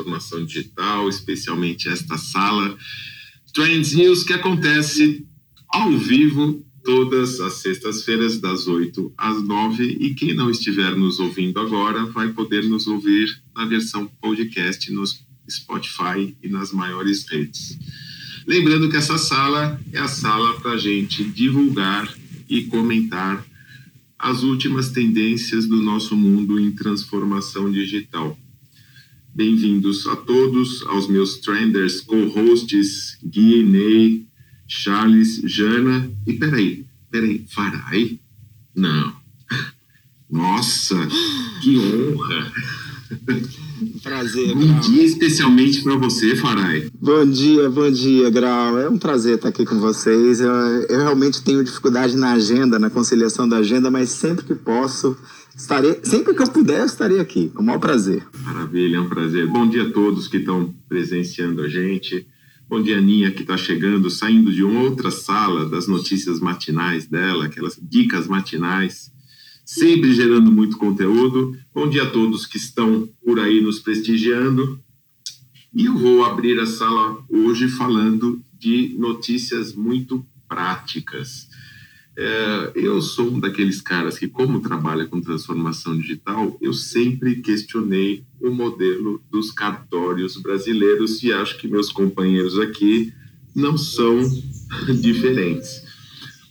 transformação digital, especialmente esta sala Trends News que acontece ao vivo todas as sextas-feiras das 8 às 9 e quem não estiver nos ouvindo agora vai poder nos ouvir na versão podcast no Spotify e nas maiores redes. Lembrando que essa sala é a sala para a gente divulgar e comentar as últimas tendências do nosso mundo em transformação digital. Bem-vindos a todos, aos meus trenders, co-hosts, Gui, Ney, Charles, Jana e peraí, peraí, Farai? Não. Nossa, que honra! Prazer, Bom Grau. dia especialmente para você, Farai. Bom dia, bom dia, Grau. É um prazer estar aqui com vocês. Eu, eu realmente tenho dificuldade na agenda, na conciliação da agenda, mas sempre que posso, estarei, sempre que eu puder, eu estarei aqui, com o maior prazer. Maravilha, é um prazer. Bom dia a todos que estão presenciando a gente. Bom dia, Aninha, que está chegando, saindo de outra sala das notícias matinais dela, aquelas dicas matinais, sempre gerando muito conteúdo. Bom dia a todos que estão por aí nos prestigiando. E eu vou abrir a sala hoje falando de notícias muito práticas. É, eu sou um daqueles caras que, como trabalha com transformação digital, eu sempre questionei o modelo dos cartórios brasileiros e acho que meus companheiros aqui não são diferentes.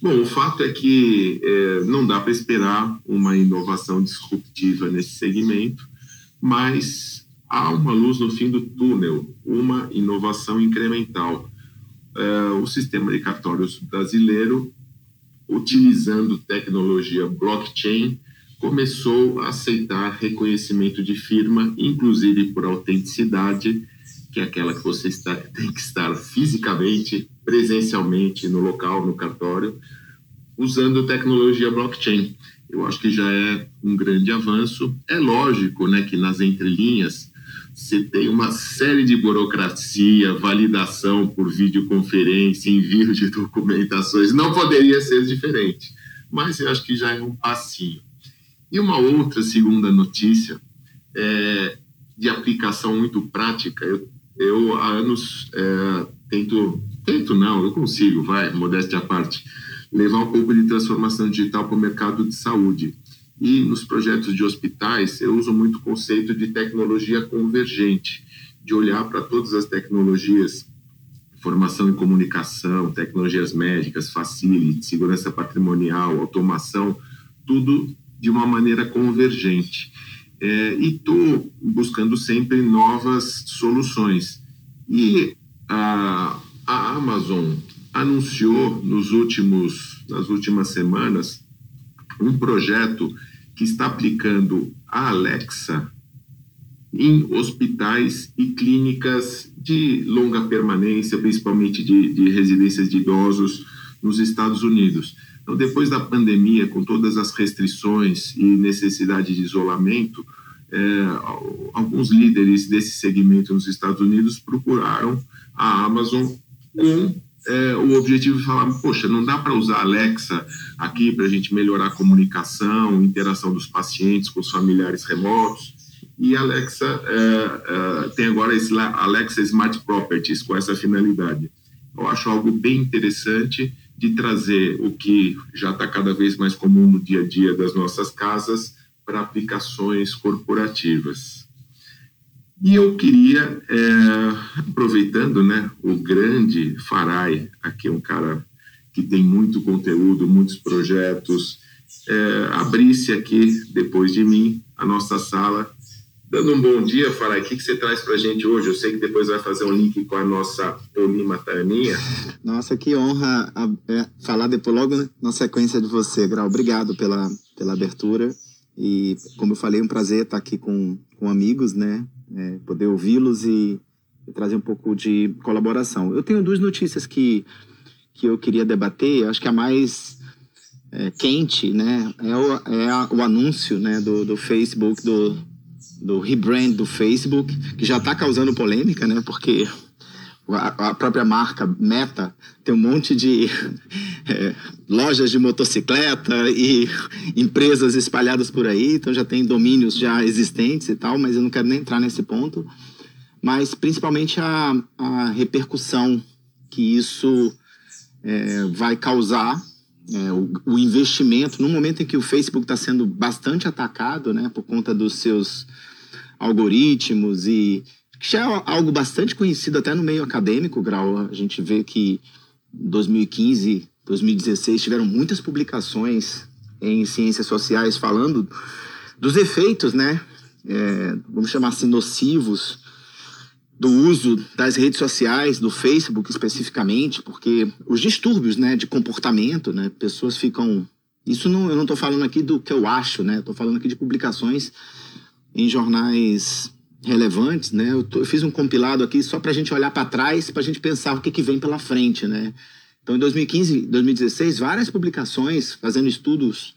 Bom, o fato é que é, não dá para esperar uma inovação disruptiva nesse segmento, mas há uma luz no fim do túnel, uma inovação incremental. É, o sistema de cartórios brasileiro utilizando tecnologia blockchain, começou a aceitar reconhecimento de firma, inclusive por autenticidade, que é aquela que você está, tem que estar fisicamente, presencialmente no local, no cartório, usando tecnologia blockchain. Eu acho que já é um grande avanço. É lógico né, que nas entrelinhas você tem uma série de burocracia, validação por videoconferência, envio de documentações. Não poderia ser diferente, mas eu acho que já é um passinho. E uma outra segunda notícia é, de aplicação muito prática. Eu, eu há anos é, tento, tento não, eu consigo, vai, modéstia à parte, levar um pouco de transformação digital para o mercado de saúde. E nos projetos de hospitais, eu uso muito o conceito de tecnologia convergente, de olhar para todas as tecnologias, formação e comunicação, tecnologias médicas, facility, segurança patrimonial, automação, tudo de uma maneira convergente. É, e estou buscando sempre novas soluções. E a, a Amazon anunciou nos últimos, nas últimas semanas um projeto que está aplicando a Alexa em hospitais e clínicas de longa permanência, principalmente de, de residências de idosos nos Estados Unidos. Então, depois da pandemia, com todas as restrições e necessidade de isolamento, é, alguns líderes desse segmento nos Estados Unidos procuraram a Amazon com é, o objetivo de falar, poxa, não dá para usar Alexa aqui para a gente melhorar a comunicação, interação dos pacientes com os familiares remotos. E Alexa é, é, tem agora esse Alexa Smart Properties com essa finalidade. Eu acho algo bem interessante de trazer o que já está cada vez mais comum no dia a dia das nossas casas para aplicações corporativas. E eu queria, é, aproveitando né, o grande Farai, aqui é um cara que tem muito conteúdo, muitos projetos, é, abrisse aqui, depois de mim, a nossa sala. Dando um bom dia, Farai, o que, que você traz para a gente hoje? Eu sei que depois vai fazer um link com a nossa Olima Taninha. Nossa, que honra é, falar depois logo na sequência de você, Grau. Obrigado pela, pela abertura. E, como eu falei, é um prazer estar aqui com, com amigos, né? É, poder ouvi-los e, e, trazer um pouco de colaboração. Eu tenho duas notícias que, que eu queria debater. Acho que a mais é, quente, né? É o, é a, o anúncio né, do, do Facebook, do, do rebrand do Facebook, que já está causando polêmica, né? Porque a, própria marca Meta tem um monte de é, lojas de motocicleta e empresas espalhadas por aí, então já tem domínios já existentes e tal, mas eu não quero nem entrar nesse ponto. mas principalmente a, a repercussão que isso é, vai causar, é, o, o, investimento, no momento em que o Facebook está sendo bastante atacado, né, por conta dos seus algoritmos e que já é algo bastante conhecido até no meio acadêmico, Grau. A gente vê que 2015, 2016 tiveram muitas publicações em ciências sociais falando dos efeitos, né? É, vamos chamar assim, nocivos do uso das redes sociais, do Facebook especificamente, porque os distúrbios, né, de comportamento, né, pessoas ficam. Isso não, eu não estou falando aqui do que eu acho, né? Estou falando aqui de publicações em jornais relevantes, né? Eu, tô, eu fiz um compilado aqui só para a gente olhar para trás, para a gente pensar o que, que vem pela frente, né? Então, em 2015, 2016, várias publicações fazendo estudos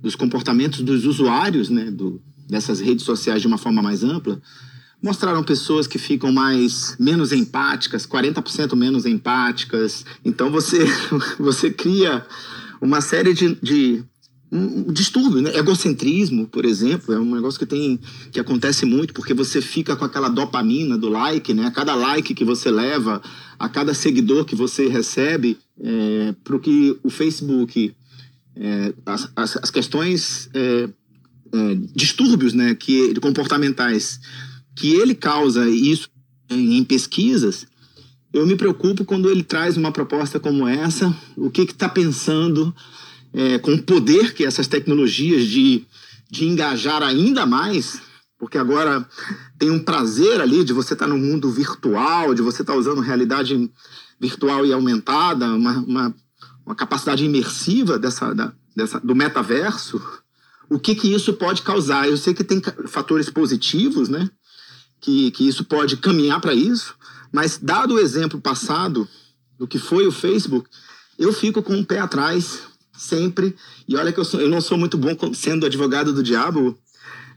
dos comportamentos dos usuários, né, do, dessas redes sociais de uma forma mais ampla, mostraram pessoas que ficam mais menos empáticas, 40% menos empáticas. Então você você cria uma série de, de um distúrbio, né? Egocentrismo, por exemplo, é um negócio que tem que acontece muito porque você fica com aquela dopamina do like, né? A cada like que você leva, a cada seguidor que você recebe, é, para o que o Facebook, é, as, as, as, questões é, é, distúrbios, né? Que comportamentais que ele causa isso em, em pesquisas, eu me preocupo quando ele traz uma proposta como essa, o que está pensando é, com o poder que essas tecnologias de, de engajar ainda mais, porque agora tem um prazer ali de você estar tá no mundo virtual, de você estar tá usando realidade virtual e aumentada, uma, uma, uma capacidade imersiva dessa, da, dessa, do metaverso, o que, que isso pode causar? Eu sei que tem fatores positivos, né? Que, que isso pode caminhar para isso, mas dado o exemplo passado do que foi o Facebook, eu fico com o pé atrás sempre. E olha que eu, sou, eu não sou muito bom sendo advogado do diabo,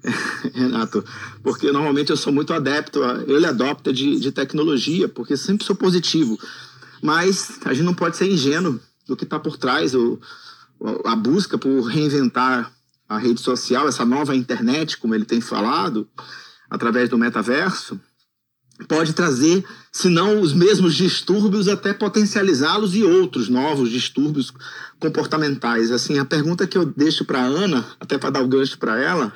Renato, porque normalmente eu sou muito adepto, a, ele adopta de, de tecnologia, porque sempre sou positivo. Mas a gente não pode ser ingênuo do que está por trás, o, a busca por reinventar a rede social, essa nova internet, como ele tem falado, através do metaverso, pode trazer, se não os mesmos distúrbios, até potencializá-los e outros novos distúrbios comportamentais. Assim, a pergunta que eu deixo para Ana, até para dar o gancho para ela,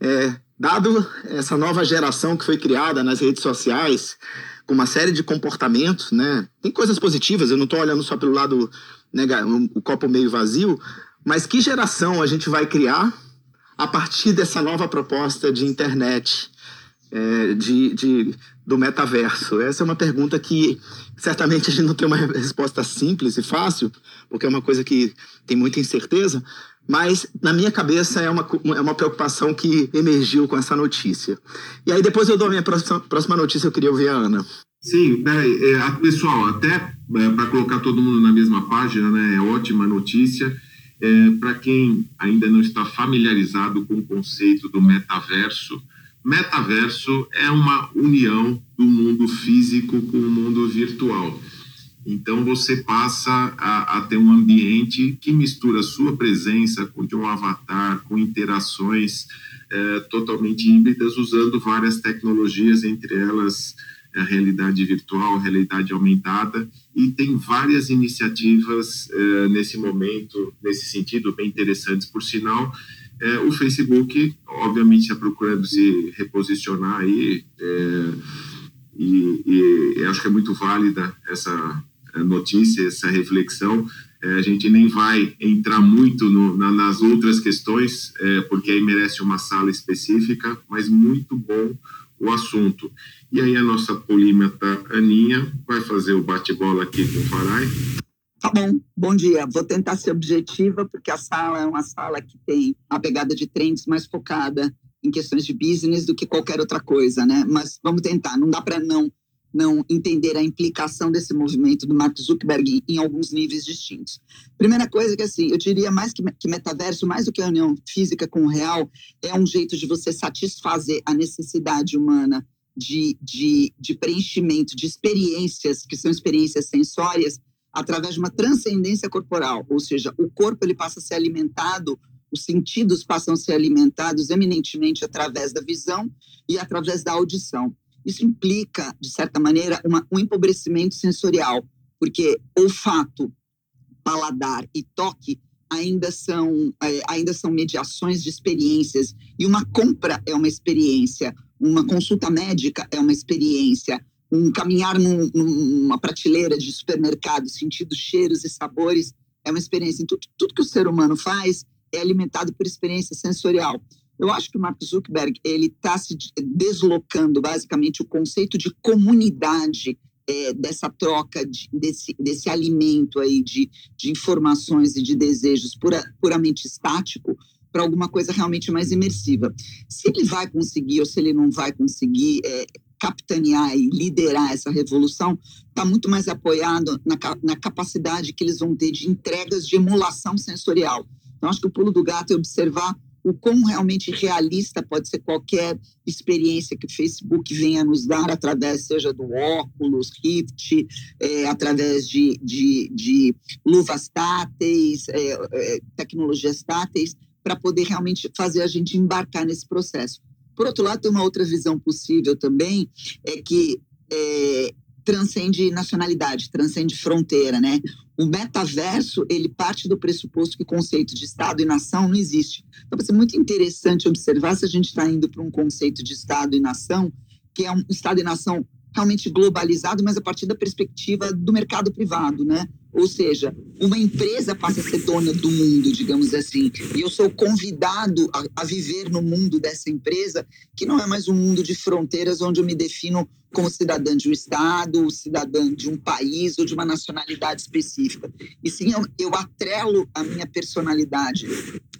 é: dado essa nova geração que foi criada nas redes sociais, com uma série de comportamentos, né? Tem coisas positivas, eu não estou olhando só pelo lado, né, o copo meio vazio, mas que geração a gente vai criar a partir dessa nova proposta de internet? É, de, de, do metaverso? Essa é uma pergunta que certamente a gente não tem uma resposta simples e fácil, porque é uma coisa que tem muita incerteza, mas na minha cabeça é uma, é uma preocupação que emergiu com essa notícia. E aí depois eu dou a minha próxima, próxima notícia, eu queria ouvir a Ana. Sim, peraí, é, pessoal, até é, para colocar todo mundo na mesma página, né, é ótima notícia. É, para quem ainda não está familiarizado com o conceito do metaverso, Metaverso é uma união do mundo físico com o mundo virtual. Então você passa a, a ter um ambiente que mistura a sua presença com de um avatar, com interações é, totalmente híbridas, usando várias tecnologias, entre elas a realidade virtual, a realidade aumentada, e tem várias iniciativas é, nesse momento, nesse sentido, bem interessantes, por sinal, é, o Facebook, obviamente, está procurando se reposicionar aí, é, e, e acho que é muito válida essa é, notícia, essa reflexão. É, a gente nem vai entrar muito no, na, nas outras questões, é, porque aí merece uma sala específica, mas muito bom o assunto. E aí a nossa polímata Aninha vai fazer o bate-bola aqui com o Farai. Tá bom, bom dia. Vou tentar ser objetiva, porque a sala é uma sala que tem a pegada de trends mais focada em questões de business do que qualquer outra coisa, né? Mas vamos tentar. Não dá para não não entender a implicação desse movimento do Mark Zuckerberg em alguns níveis distintos. Primeira coisa que assim, eu diria mais que, que metaverso, mais do que a união física com o real, é um jeito de você satisfazer a necessidade humana de, de, de preenchimento de experiências que são experiências sensórias através de uma transcendência corporal, ou seja, o corpo ele passa a ser alimentado, os sentidos passam a ser alimentados eminentemente através da visão e através da audição. Isso implica, de certa maneira, uma, um empobrecimento sensorial, porque olfato, paladar e toque ainda são, é, ainda são mediações de experiências, e uma compra é uma experiência, uma consulta médica é uma experiência, um caminhar num, numa prateleira de supermercado, sentindo cheiros e sabores, é uma experiência. Tudo, tudo que o ser humano faz é alimentado por experiência sensorial. Eu acho que o Mark Zuckerberg ele está se deslocando basicamente o conceito de comunidade é, dessa troca de, desse, desse alimento aí de, de informações e de desejos pura, puramente estático para alguma coisa realmente mais imersiva. Se ele vai conseguir ou se ele não vai conseguir é, capitanear e liderar essa revolução, está muito mais apoiado na, na capacidade que eles vão ter de entregas de emulação sensorial. Então, acho que o pulo do gato é observar o quão realmente realista pode ser qualquer experiência que o Facebook venha nos dar através, seja do óculos, Rift, é, através de, de, de luvas táteis, é, é, tecnologias táteis, para poder realmente fazer a gente embarcar nesse processo. Por outro lado, tem uma outra visão possível também, é que é, transcende nacionalidade, transcende fronteira, né? O metaverso, ele parte do pressuposto que o conceito de Estado e nação não existe. Então, vai ser muito interessante observar se a gente está indo para um conceito de Estado e nação, que é um Estado e nação realmente globalizado, mas a partir da perspectiva do mercado privado, né? Ou seja, uma empresa passa a ser dona do mundo, digamos assim, e eu sou convidado a, a, viver no mundo dessa empresa, que não é mais um mundo de fronteiras onde eu me defino como cidadã de um estado, cidadã de um país ou de uma nacionalidade específica. E sim, eu, eu atrelo a minha personalidade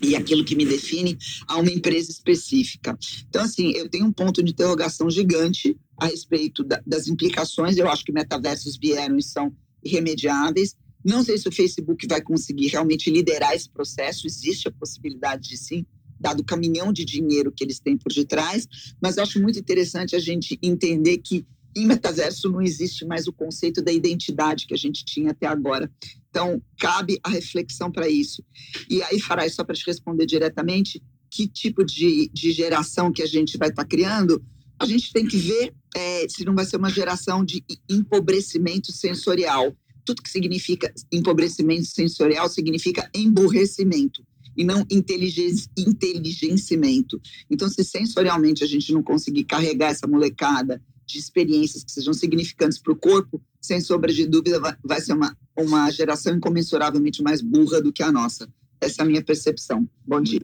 e aquilo que me define a uma empresa específica. Então, assim, eu tenho um ponto de interrogação gigante a respeito da, das implicações. Eu acho que metaversos vieram e são irremediáveis. Não sei se o Facebook vai conseguir realmente liderar esse processo, existe a possibilidade de sim, dado o caminhão de dinheiro que eles têm por detrás, mas acho muito interessante a gente entender que em metaverso não existe mais o conceito da identidade que a gente tinha até agora. Então, cabe a reflexão para isso. E aí, Farai, só para te responder diretamente, que tipo de, de geração que a gente vai estar tá criando, a gente tem que ver é, se não vai ser uma geração de empobrecimento sensorial. Tudo que significa empobrecimento sensorial significa emburrecimento e não inteligenciamento. Então, se sensorialmente a gente não conseguir carregar essa molecada de experiências que sejam significantes para o corpo, sem sombra de dúvida, vai ser uma, uma geração incomensuravelmente mais burra do que a nossa. Essa é a minha percepção. Bom dia.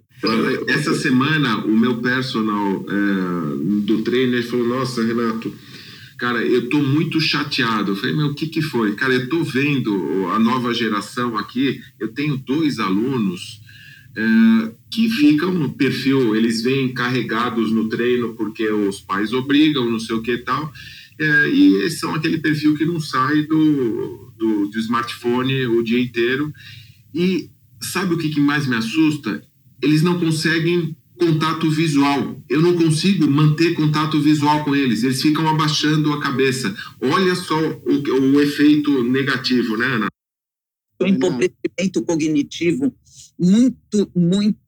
Essa semana, o meu personal é, do trainer falou: Nossa, Renato, cara, eu tô muito chateado. Eu falei: Meu, o que, que foi? Cara, eu tô vendo a nova geração aqui. Eu tenho dois alunos. É, que ficam no perfil, eles vêm carregados no treino porque os pais obrigam, não sei o que e tal, é, e são aquele perfil que não sai do, do, do smartphone o dia inteiro. E sabe o que, que mais me assusta? Eles não conseguem contato visual. Eu não consigo manter contato visual com eles. Eles ficam abaixando a cabeça. Olha só o, o efeito negativo, né, Ana? O empobrecimento cognitivo muito, muito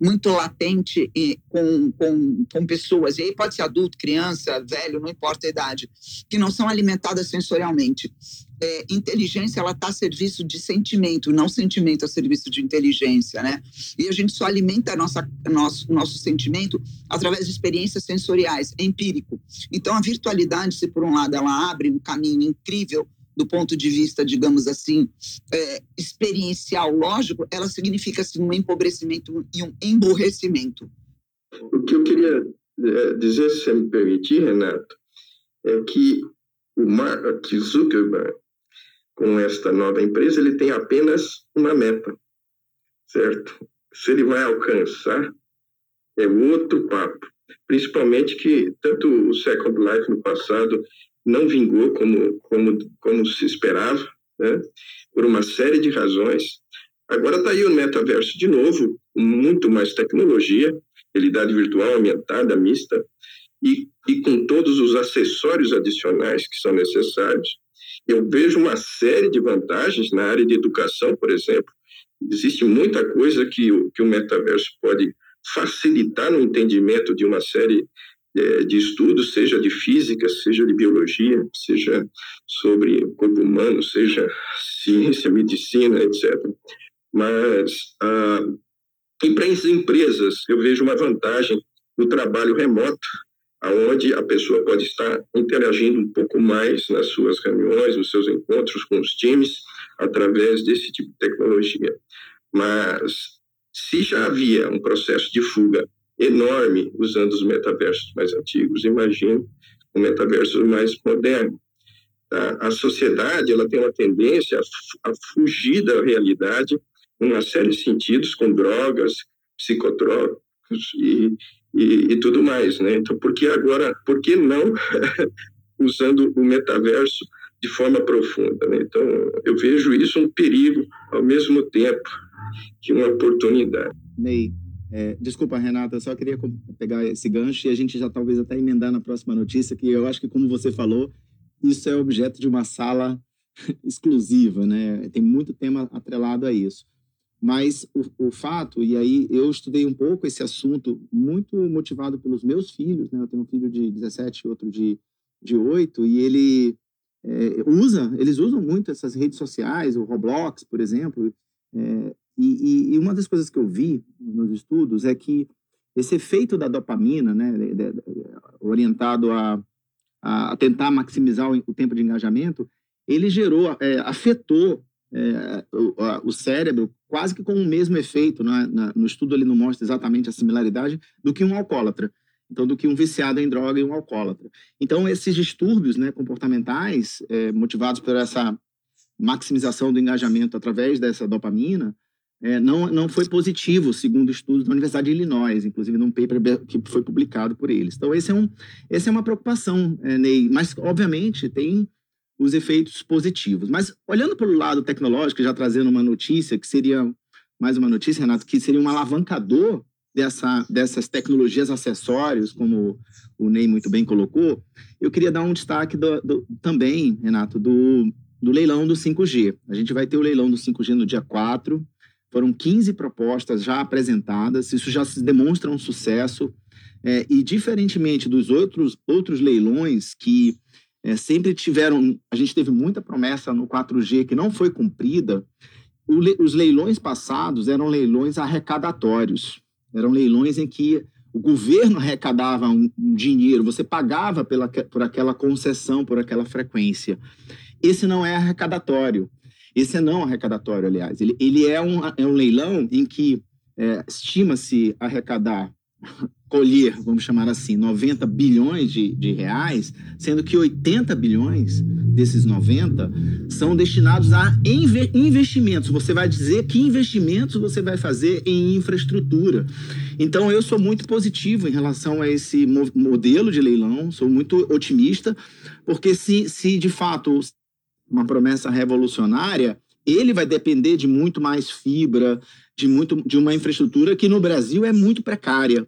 muito latente com, com, com pessoas, e aí pode ser adulto, criança, velho, não importa a idade, que não são alimentadas sensorialmente é, inteligência ela está a serviço de sentimento, não sentimento a serviço de inteligência, né? E a gente só alimenta nossa, nosso, nosso sentimento através de experiências sensoriais, empírico. Então, a virtualidade, se por um lado ela abre um caminho incrível do ponto de vista, digamos assim, é, experiencial, lógico, ela significa assim, um empobrecimento e um emborrecimento. O que eu queria é, dizer, se me permitir, Renato, é que o Mark Zuckerberg com esta nova empresa, ele tem apenas uma meta, certo? Se ele vai alcançar, é outro papo. Principalmente que tanto o Second Life no passado não vingou como, como, como se esperava, né? por uma série de razões. Agora está aí o metaverso de novo, muito mais tecnologia, realidade virtual aumentada, mista, e, e com todos os acessórios adicionais que são necessários eu vejo uma série de vantagens na área de educação, por exemplo. Existe muita coisa que que o metaverso pode facilitar no entendimento de uma série é, de estudos, seja de física, seja de biologia, seja sobre o corpo humano, seja ciência, medicina, etc. Mas, ah, e para as empresas, eu vejo uma vantagem no trabalho remoto, aonde a pessoa pode estar interagindo um pouco mais nas suas reuniões, nos seus encontros com os times, através desse tipo de tecnologia. Mas se já havia um processo de fuga enorme usando os metaversos mais antigos, imagino o metaverso mais moderno. A, a sociedade ela tem uma tendência a fugir da realidade em uma série de sentidos, com drogas, psicotrópicos e, e, e tudo mais, né? Então, por que agora, por que não usando o metaverso de forma profunda, né? Então, eu vejo isso um perigo ao mesmo tempo que uma oportunidade. Ney, é, desculpa, Renata, só queria pegar esse gancho e a gente já talvez até emendar na próxima notícia, que eu acho que, como você falou, isso é objeto de uma sala exclusiva, né? Tem muito tema atrelado a isso. Mas o, o, fato, e aí eu estudei um pouco esse assunto, muito motivado pelos meus filhos, né? Eu tenho um filho de 17 e outro de, de 8, e ele é, usa, eles usam muito essas redes sociais, o Roblox, por exemplo, é, e, e, uma das coisas que eu vi nos estudos é que esse efeito da dopamina, né, orientado a, a tentar maximizar o, tempo de engajamento, ele gerou, é, afetou é, o, o, cérebro quase que com o mesmo efeito, né? Na, no estudo ele não mostra exatamente a similaridade, do que um alcoólatra. Então, do que um viciado em droga e um alcoólatra. Então, esses distúrbios né, comportamentais, é, motivados por essa maximização do engajamento através dessa dopamina, é, não, não foi positivo, segundo estudos da Universidade de Illinois, inclusive num paper que foi publicado por eles. Então, esse é um, essa é uma preocupação, é, Ney, mas, obviamente, tem os efeitos positivos. Mas, olhando pelo lado tecnológico, já trazendo uma notícia, que seria, mais uma notícia, Renato, que seria um alavancador dessa, dessas tecnologias acessórios, como o Ney muito bem colocou, eu queria dar um destaque do, do, também, Renato, do, do leilão do 5G. A gente vai ter o leilão do 5G no dia 4, foram 15 propostas já apresentadas, isso já se demonstra um sucesso. É, e, diferentemente dos outros, outros leilões que é, sempre tiveram. A gente teve muita promessa no 4G que não foi cumprida. Os leilões passados eram leilões arrecadatórios, eram leilões em que o governo arrecadava um, um dinheiro, você pagava pela, por aquela concessão, por aquela frequência. Esse não é arrecadatório. Esse é não arrecadatório, aliás. Ele, ele é, um, é um leilão em que é, estima-se arrecadar, colher, vamos chamar assim, 90 bilhões de, de reais, sendo que 80 bilhões desses 90 são destinados a inve investimentos. Você vai dizer que investimentos você vai fazer em infraestrutura. Então, eu sou muito positivo em relação a esse modelo de leilão, sou muito otimista, porque se, se de fato uma promessa revolucionária, ele vai depender de muito mais fibra, de, muito, de uma infraestrutura que no Brasil é muito precária.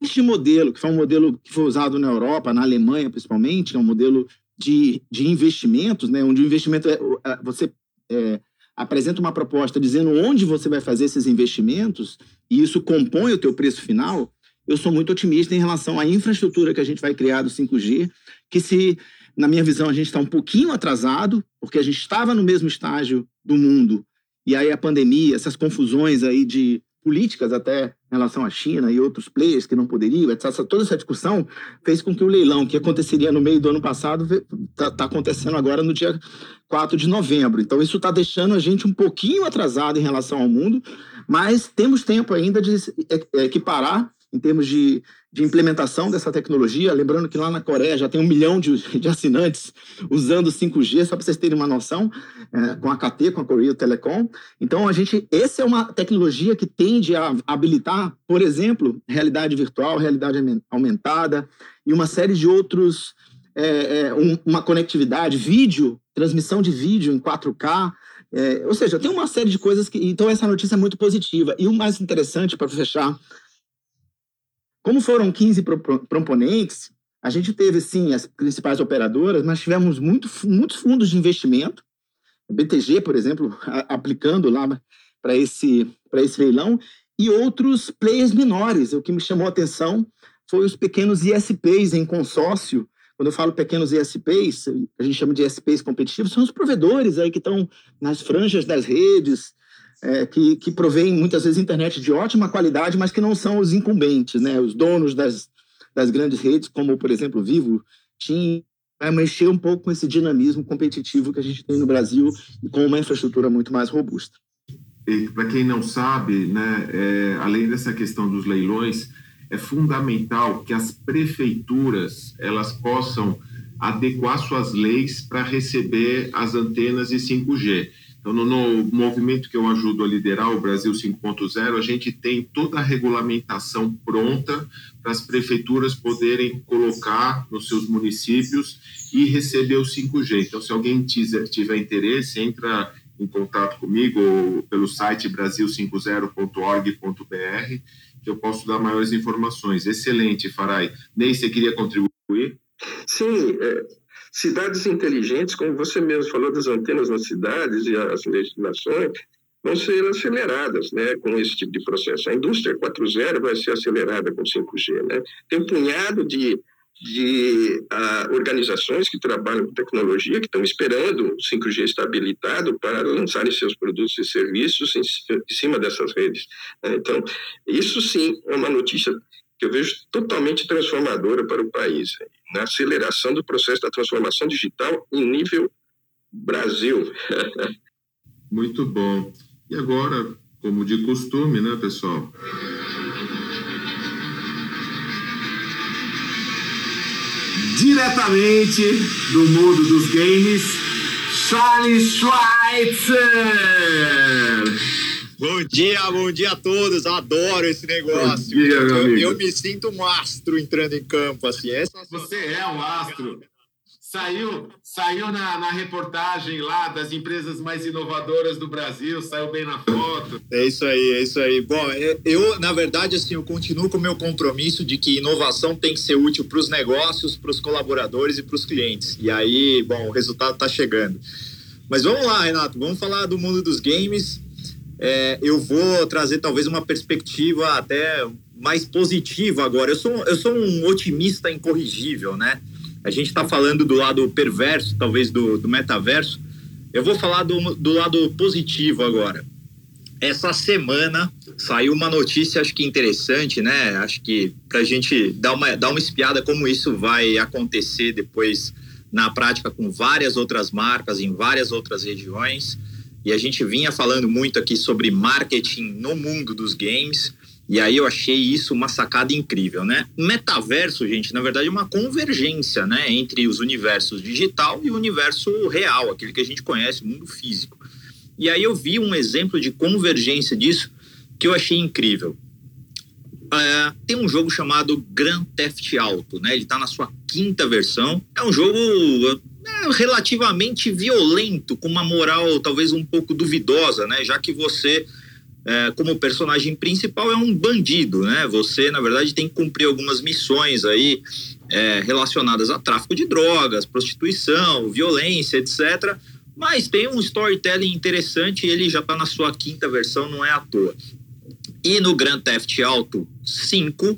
Este modelo, que foi um modelo que foi usado na Europa, na Alemanha principalmente, é um modelo de, de investimentos, né, onde o investimento é, você é, apresenta uma proposta dizendo onde você vai fazer esses investimentos e isso compõe o teu preço final, eu sou muito otimista em relação à infraestrutura que a gente vai criar do 5G, que se na minha visão, a gente está um pouquinho atrasado, porque a gente estava no mesmo estágio do mundo. E aí a pandemia, essas confusões aí de políticas até em relação à China e outros players que não poderiam, etc. Toda essa discussão fez com que o leilão, que aconteceria no meio do ano passado, está tá acontecendo agora no dia 4 de novembro. Então, isso está deixando a gente um pouquinho atrasado em relação ao mundo, mas temos tempo ainda de equiparar em termos de, de implementação dessa tecnologia. Lembrando que lá na Coreia já tem um milhão de, de assinantes usando 5G, só para vocês terem uma noção, é, com a KT, com a Korea Telecom. Então, a gente, essa é uma tecnologia que tende a habilitar, por exemplo, realidade virtual, realidade aumentada e uma série de outros, é, é, um, uma conectividade, vídeo, transmissão de vídeo em 4K. É, ou seja, tem uma série de coisas que. Então, essa notícia é muito positiva. E o mais interessante, para fechar como foram 15 proponentes, a gente teve, sim, as principais operadoras, mas tivemos muito, muitos fundos de investimento, BTG, por exemplo, a, aplicando lá para esse, esse leilão, e outros players menores. O que me chamou a atenção foi os pequenos ISPs em consórcio. Quando eu falo pequenos ISPs, a gente chama de ISPs competitivos, são os provedores aí que estão nas franjas das redes, é, que, que provém muitas vezes internet de ótima qualidade, mas que não são os incumbentes, né? os donos das, das grandes redes, como, por exemplo, Vivo, TIM, vai mexer um pouco com esse dinamismo competitivo que a gente tem no Brasil e com uma infraestrutura muito mais robusta. Para quem não sabe, né, é, além dessa questão dos leilões, é fundamental que as prefeituras elas possam adequar suas leis para receber as antenas de 5G. Então, no, no, movimento que eu ajudo a liderar, o Brasil 5.0, a gente tem toda a regulamentação pronta para as prefeituras poderem colocar nos seus municípios e receber o 5G. Então, se alguém tiver, tiver interesse, entra em contato comigo ou pelo site brasil50.org.br, que eu posso dar maiores informações. Excelente, Farai. Ney, você queria contribuir? Sim, é, cidades inteligentes, como você mesmo falou das antenas nas cidades e as legislações, vão ser aceleradas né, com esse tipo de processo. A indústria 4.0 vai ser acelerada com 5G. Né? Tem um punhado de de uh, organizações que trabalham com tecnologia, que estão esperando o 5G estabilizado para lançarem seus produtos e serviços em, em cima dessas redes. Né? Então, isso sim é uma notícia que eu vejo totalmente transformadora para o país, na aceleração do processo da transformação digital em nível Brasil. Muito bom. E agora, como de costume, né, pessoal? diretamente do mundo dos games, Charles Schweitzer. Bom dia, bom dia a todos. Adoro esse negócio. Dia, eu, eu, me sinto um astro entrando em campo assim. Essa Você é um astro. Saiu, saiu na, na, reportagem lá das empresas mais inovadoras do Brasil, saiu bem na foto. É isso aí, é isso aí. Bom, é, eu, na verdade, assim, eu continuo com o meu compromisso de que inovação tem que ser útil para os negócios, para os colaboradores e para os clientes. E aí, bom, o resultado está chegando. Mas vamos lá, Renato, vamos falar do mundo dos games. É, eu vou trazer talvez uma perspectiva até mais positiva agora. Eu sou, eu sou um otimista incorrigível, né? A gente está falando do lado perverso, talvez, do, do metaverso. Eu vou falar do, do lado positivo agora. Essa semana saiu uma notícia, acho que interessante, né? Acho que para a gente dar uma, dar uma espiada como isso vai acontecer depois na prática com várias outras marcas em várias outras regiões. E a gente vinha falando muito aqui sobre marketing no mundo dos games. E aí eu achei isso uma sacada incrível, né? Metaverso, gente, na verdade é uma convergência, né, entre os universos digital e o universo real, aquele que a gente conhece, mundo físico. E aí eu vi um exemplo de convergência disso que eu achei incrível. É, tem um jogo chamado Grand Theft Auto, né? Ele está na sua quinta versão. É um jogo relativamente violento, com uma moral talvez um pouco duvidosa, né? Já que você é, como personagem principal é um bandido, né? Você, na verdade, tem que cumprir algumas missões aí é, relacionadas a tráfico de drogas, prostituição, violência, etc. Mas tem um storytelling interessante e ele já está na sua quinta versão, não é à toa. E no Grand Theft Auto 5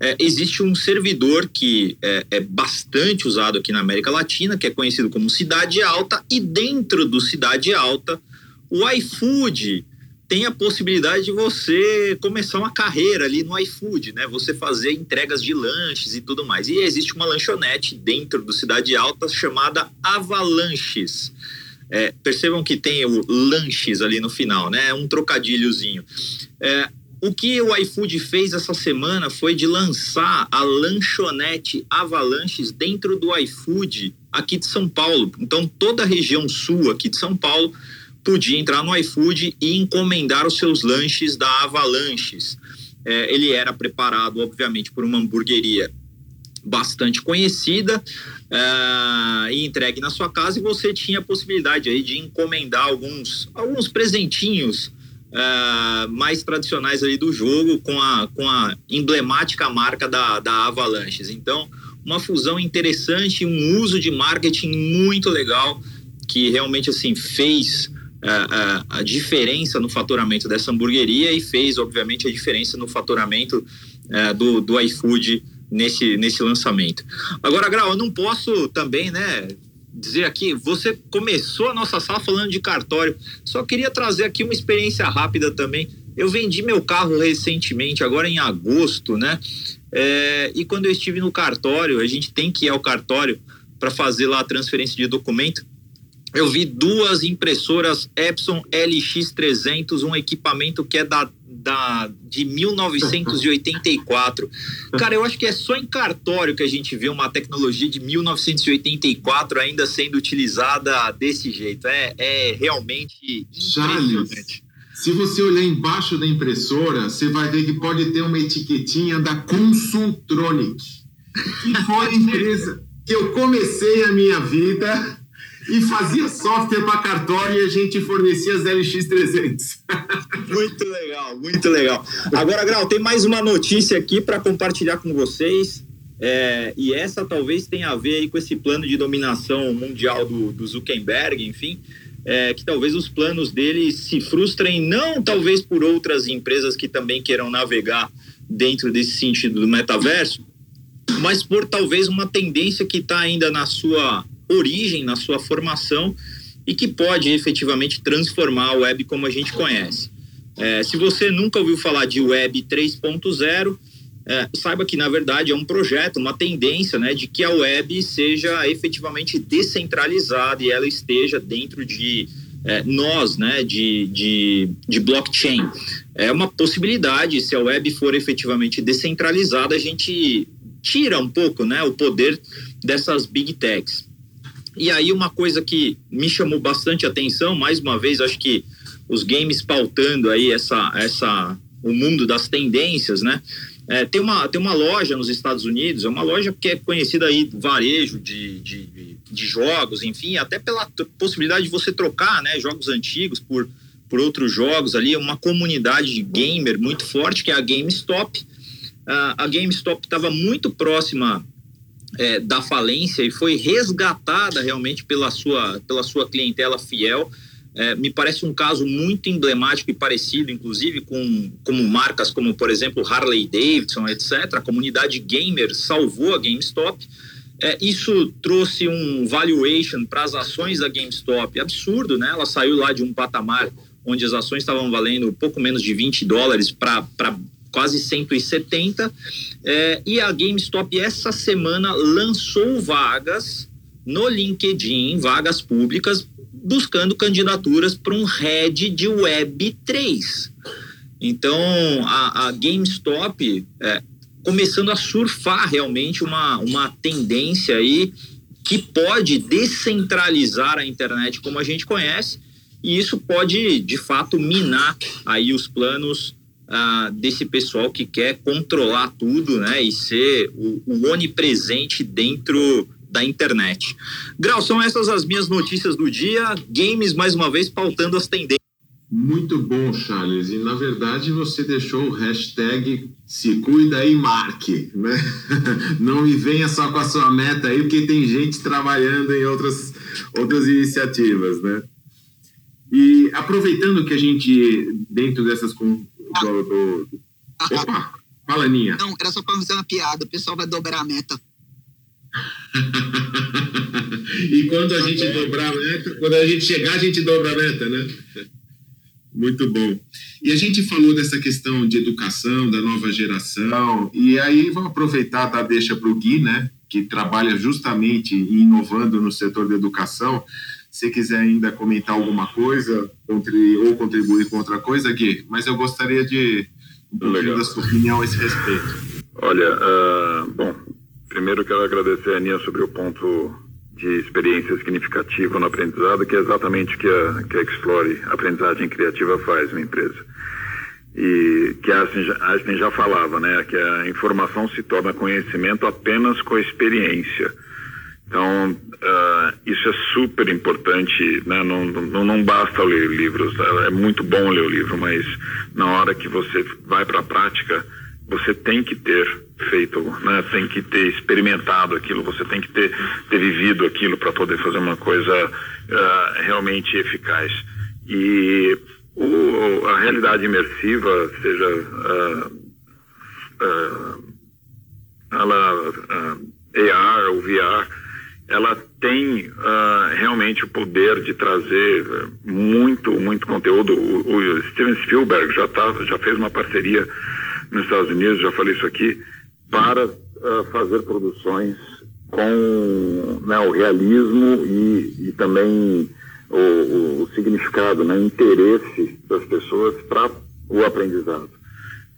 é, existe um servidor que é, é, bastante usado aqui na América Latina, que é conhecido como Cidade Alta, e dentro do Cidade Alta, o iFood tem a possibilidade de você começar uma carreira ali no iFood, né? Você fazer entregas de lanches e tudo mais. E existe uma lanchonete dentro do Cidade Alta chamada Avalanches. É, percebam que tem o lanches ali no final, né? É um trocadilhozinho. É, o que o iFood fez essa semana foi de lançar a lanchonete Avalanches dentro do iFood aqui de São Paulo. Então, toda a região sul aqui de São Paulo podia entrar no iFood e encomendar os seus lanches da Avalanches. É, ele era preparado, obviamente, por uma hamburgueria bastante conhecida é, e entregue na sua casa e você tinha a possibilidade aí de encomendar alguns, alguns presentinhos é, mais tradicionais aí do jogo com a, com a emblemática marca da, da Avalanches. Então, uma fusão interessante, um uso de marketing muito legal que realmente assim fez a, a, diferença no faturamento dessa hamburgueria e fez, obviamente, a diferença no faturamento uh, do, do iFood nesse, nesse lançamento. Agora, Grau, eu não posso também, né, dizer aqui, você começou a nossa sala falando de cartório, só queria trazer aqui uma experiência rápida também. Eu vendi meu carro recentemente, agora em agosto, né? É, e quando eu estive no cartório, a gente tem que ir ao cartório para fazer lá a transferência de documento. Eu vi duas impressoras Epson LX300, um equipamento que é da da, de 1984. Cara, eu acho que é só em cartório que a gente vê uma tecnologia de 1984 ainda sendo utilizada desse jeito. É, é realmente Charles, se você olhar embaixo da impressora, você vai ver que pode ter uma etiquetinha da Consultronic, que foi a empresa que eu comecei a minha vida e fazia software para cartório e a gente fornecia as LX300. muito legal, muito legal. Agora, Grau, tem mais uma notícia aqui para compartilhar com vocês. É, e essa talvez tenha a ver com esse plano de dominação mundial do, do Zuckerberg, enfim, é, que talvez os planos dele se frustrem, não talvez por outras empresas que também queiram navegar dentro desse sentido do metaverso, mas por talvez uma tendência que está ainda na sua origem, na sua formação e que pode efetivamente transformar a web como a gente conhece. É, se você nunca ouviu falar de Web 3.0, é, saiba que na verdade é um projeto, uma tendência, né, de que a web seja efetivamente descentralizada e ela esteja dentro de é, nós, né, de, de, de blockchain. É uma possibilidade, se a web for efetivamente descentralizada, a gente tira um pouco, né, o poder dessas big techs. E aí uma coisa que me chamou bastante atenção, mais uma vez, acho que os games pautando aí essa, essa, o mundo das tendências, né? É, tem, uma, tem uma loja nos Estados Unidos, é uma loja que é conhecida aí, varejo de, de, de jogos, enfim, até pela possibilidade de você trocar né, jogos antigos por, por outros jogos ali, uma comunidade de gamer muito forte, que é a GameStop. Uh, a GameStop estava muito próxima é, da falência e foi resgatada realmente pela sua, pela sua clientela fiel. É, me parece um caso muito emblemático e parecido, inclusive, com como marcas como, por exemplo, Harley Davidson, etc. A comunidade gamer salvou a GameStop. É, isso trouxe um valuation para as ações da GameStop absurdo, né? Ela saiu lá de um patamar onde as ações estavam valendo pouco menos de 20 dólares para quase 170. É, e a GameStop essa semana lançou vagas no LinkedIn, vagas públicas, buscando candidaturas para um head de Web 3. Então, a, a GameStop é, começando a surfar realmente uma, uma tendência aí que pode descentralizar a internet como a gente conhece, e isso pode, de fato, minar aí os planos desse pessoal que quer controlar tudo, né, e ser o, o onipresente dentro da internet. Grau, são essas as minhas notícias do dia. Games, mais uma vez, pautando as tendências. Muito bom, Charles. E na verdade você deixou o hashtag se cuida aí, marque, né? Não me venha só com a sua meta aí, porque tem gente trabalhando em outras, outras iniciativas, né? E aproveitando que a gente, dentro dessas do, do... Opa, fala, Ninha. Não, era só para fazer uma piada. O pessoal vai dobrar a meta. e quando a gente dobrar a meta, quando a gente chegar, a gente dobra a meta, né? Muito bom. E a gente falou dessa questão de educação, da nova geração, e aí vamos aproveitar, tá, deixa para o Gui, né, que trabalha justamente inovando no setor da educação, se quiser ainda comentar alguma coisa ou contribuir com outra coisa, Gui, mas eu gostaria de um pouquinho da sua opinião a esse respeito. Olha, uh, bom, primeiro quero agradecer a Aninha sobre o ponto de experiência significativa no aprendizado, que é exatamente o que a, que a Explore Aprendizagem Criativa faz na empresa. E que a Einstein já falava, né, que a informação se torna conhecimento apenas com a experiência. Então, uh, isso é super importante, né? não, não, não basta ler livros, é muito bom ler o livro, mas na hora que você vai para a prática, você tem que ter feito, né? tem que ter experimentado aquilo, você tem que ter, ter vivido aquilo para poder fazer uma coisa uh, realmente eficaz. E o, a realidade imersiva, seja uh, ela, AR ou VR, ela tem uh, realmente o poder de trazer muito, muito conteúdo. O, o Steven Spielberg já, tá, já fez uma parceria nos Estados Unidos, já falei isso aqui, para uh, fazer produções com né, o realismo e, e também o, o, o, significado, né, o interesse das pessoas para o aprendizado.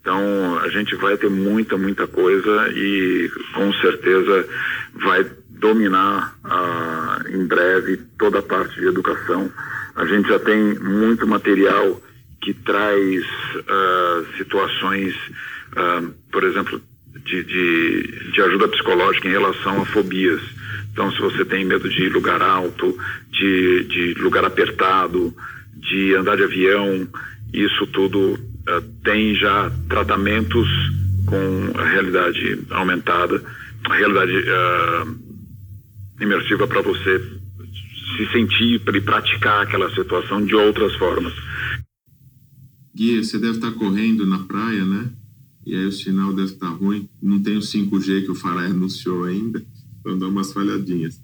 Então, a gente vai ter muita, muita coisa e com certeza vai dominar uh, em breve toda a parte de educação. A gente já tem muito material que traz uh, situações, uh, por exemplo, de, de, de, ajuda psicológica em relação a fobias. Então, se você tem medo de lugar alto, de, de lugar apertado, de andar de avião, isso tudo uh, tem já tratamentos com a realidade aumentada, a realidade imersiva para você se sentir e praticar aquela situação de outras formas. Gui, você deve estar correndo na praia, né? E aí o sinal deve estar ruim. Não tem o 5G que o Farai anunciou ainda, então dá umas falhadinhas.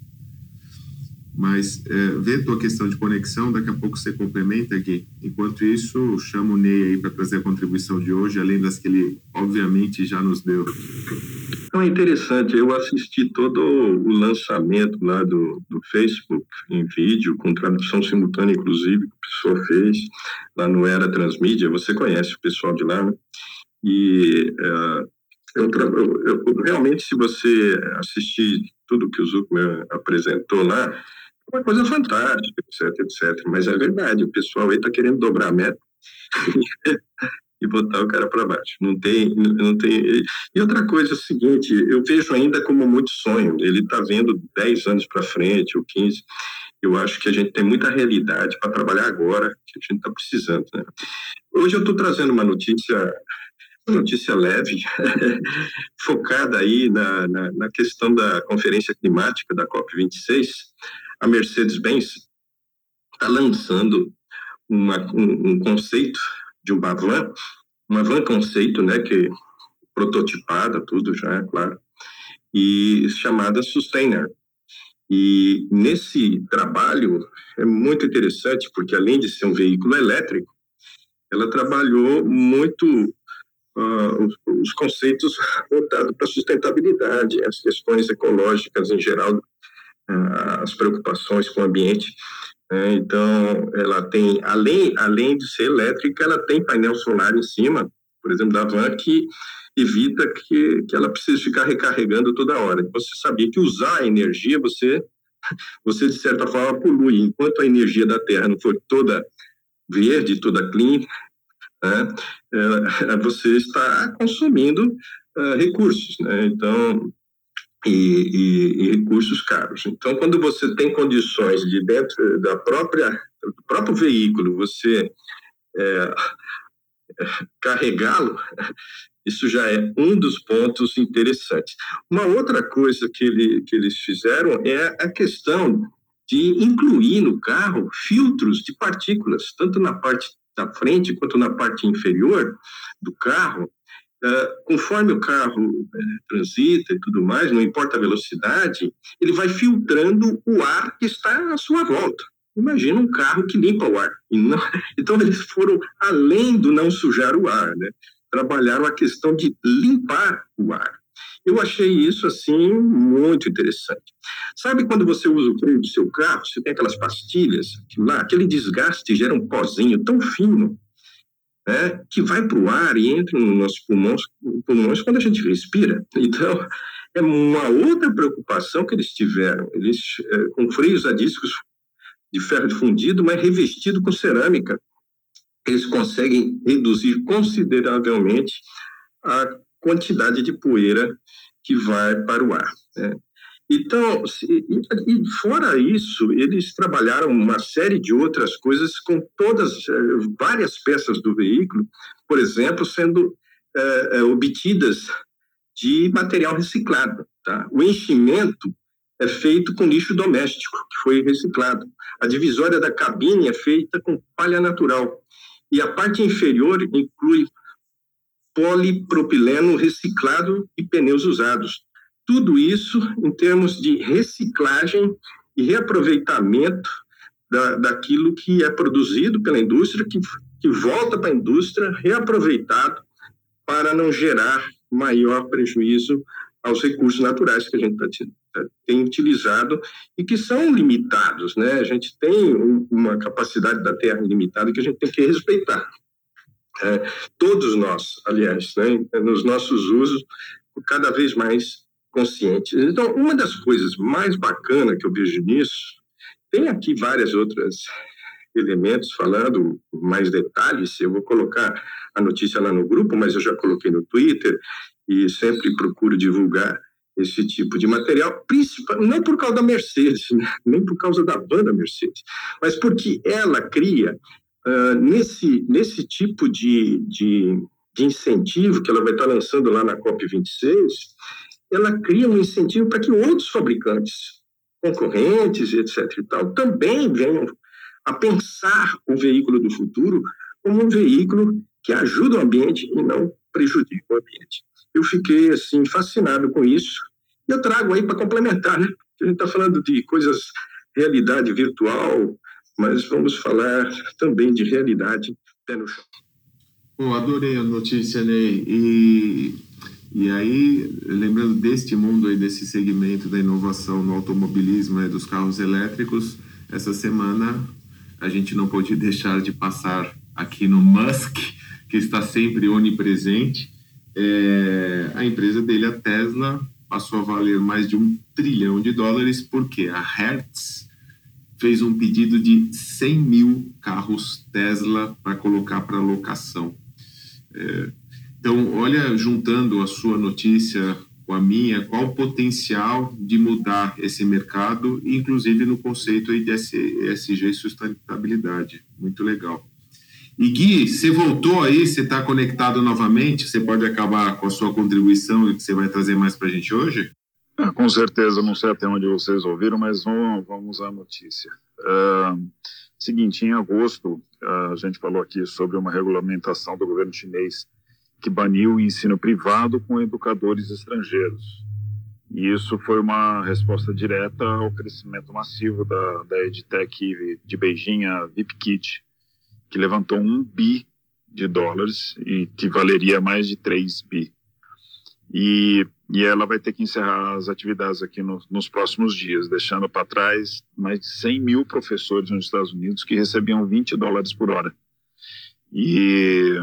Mas é, vê a tua questão de conexão, daqui a pouco você complementa, Gui. Enquanto isso, chamo o Ney aí para trazer a contribuição de hoje, além das que ele, obviamente, já nos deu. Então é interessante, eu assisti todo o lançamento lá do, do Facebook em vídeo, com tradução simultânea, inclusive, que a pessoa fez lá no Era Transmídia. Você conhece o pessoal de lá, né? E é, eu, eu, eu, realmente, se você assistir tudo que o Zuckerman apresentou lá, é uma coisa fantástica, etc, etc. Mas é verdade, o pessoal aí está querendo dobrar a meta e botar o cara para baixo. Não tem, não tem. E outra coisa é o seguinte, eu vejo ainda como muito sonho. Ele está vendo 10 anos para frente ou 15. Eu acho que a gente tem muita realidade para trabalhar agora, que a gente está precisando. Né? Hoje eu estou trazendo uma notícia uma notícia leve, focada aí na, na, na, questão da Conferência Climática da COP26. A Mercedes-Benz está lançando uma, um, um conceito de uma van, uma van conceito, né, que prototipada, tudo já, é claro, e chamada Sustainer. E nesse trabalho é muito interessante, porque além de ser um veículo elétrico, ela trabalhou muito uh, os, os, conceitos voltados para sustentabilidade, as questões ecológicas em geral, uh, as preocupações com o ambiente. Né? Então, ela tem, além, além de ser elétrica, ela tem painel solar em cima, por exemplo, da van, que evita que, que ela precise ficar recarregando toda hora. Você sabia que usar a energia, você, você de certa forma polui. Enquanto a energia da Terra não for toda verde, toda clean, né, é, você está consumindo uh, recursos. Né? Então, e, e, e, recursos caros. Então, quando você tem condições de dentro da própria do próprio veículo, você é, carregá-lo, isso já é um dos pontos interessantes. Uma outra coisa que, ele, que eles fizeram é a questão de incluir no carro filtros de partículas, tanto na parte da frente quanto na parte inferior do carro, Uh, conforme o carro uh, transita e tudo mais, não importa a velocidade, ele vai filtrando o ar que está à sua volta. Imagina um carro que limpa o ar. Não, então, eles foram além do não sujar o ar, né? trabalharam a questão de limpar o ar. Eu achei isso, assim, muito interessante. Sabe quando você usa o freio do seu carro, você tem aquelas pastilhas, lá, aquele desgaste gera um pozinho tão fino, né, que vai para o ar e entra nos nossos pulmões, pulmões quando a gente respira. Então, é uma outra preocupação que eles tiveram. Eles, é, com freios a discos de ferro fundido, mas revestido com cerâmica, eles conseguem reduzir consideravelmente a quantidade de poeira que vai para o ar. Né? Então, e, fora isso, eles trabalharam uma série de outras coisas com todas, eh, várias peças do veículo, por exemplo, sendo é, obtidas de material reciclado. Tá? O enchimento é feito com lixo doméstico, que foi reciclado. A divisória da cabine é feita com palha natural. E a parte inferior inclui polipropileno reciclado e pneus usados. Tudo isso em termos de reciclagem e reaproveitamento da, daquilo que é produzido pela indústria, que, que volta para a indústria, reaproveitado para não gerar maior prejuízo aos recursos naturais que a gente tá, tem utilizado e que são limitados, né? A gente tem uma capacidade da Terra limitada que a gente tem que respeitar. É, todos nós, aliás, né, nos nossos usos, cada vez mais conscientes. Então, uma das coisas mais bacanas que eu vejo nisso, tem aqui várias outras elementos falando mais detalhes, eu vou colocar a notícia lá no grupo, mas eu já coloquei no Twitter e sempre procuro divulgar esse tipo de material, principalmente não por causa da Mercedes, né? nem por causa da banda Mercedes, mas porque ela cria uh, nesse, nesse tipo de, de, de, incentivo que ela vai estar lançando lá na COP26, ela cria um incentivo para que outros fabricantes, concorrentes, etc. e tal, também venham a pensar o veículo do futuro como um veículo que ajuda o ambiente e não prejudica o ambiente. Eu fiquei assim fascinado com isso e eu trago aí para complementar, né? A gente está falando de coisas realidade virtual, mas vamos falar também de realidade pé no chão. Bom, adorei a notícia, Ney. E, e aí, lembrando deste mundo aí, desse segmento da inovação no automobilismo e dos carros elétricos, essa semana a gente não pode deixar de passar aqui no Musk, que está sempre onipresente. É, a empresa dele, a Tesla, passou a valer mais de um trilhão de dólares, porque a Hertz fez um pedido de 100 mil carros Tesla para colocar para locação. É, então, olha, juntando a sua notícia com a minha, qual o potencial de mudar esse mercado, inclusive no conceito de ESG e sustentabilidade. Muito legal. E Gui, você voltou aí, você está conectado novamente, você pode acabar com a sua contribuição e que você vai trazer mais para a gente hoje? Ah, com certeza, não sei até onde vocês ouviram, mas vamos, vamos à notícia. Seguinte, em agosto, a gente falou aqui sobre uma regulamentação do governo chinês que baniu o ensino privado com educadores estrangeiros. E isso foi uma resposta direta ao crescimento massivo da, da EdTech de Beijing, a VipKid, que levantou um bi de dólares e que valeria mais de 3 bi. E, e ela vai ter que encerrar as atividades aqui no, nos próximos dias, deixando para trás mais de 100 mil professores nos Estados Unidos que recebiam 20 dólares por hora. E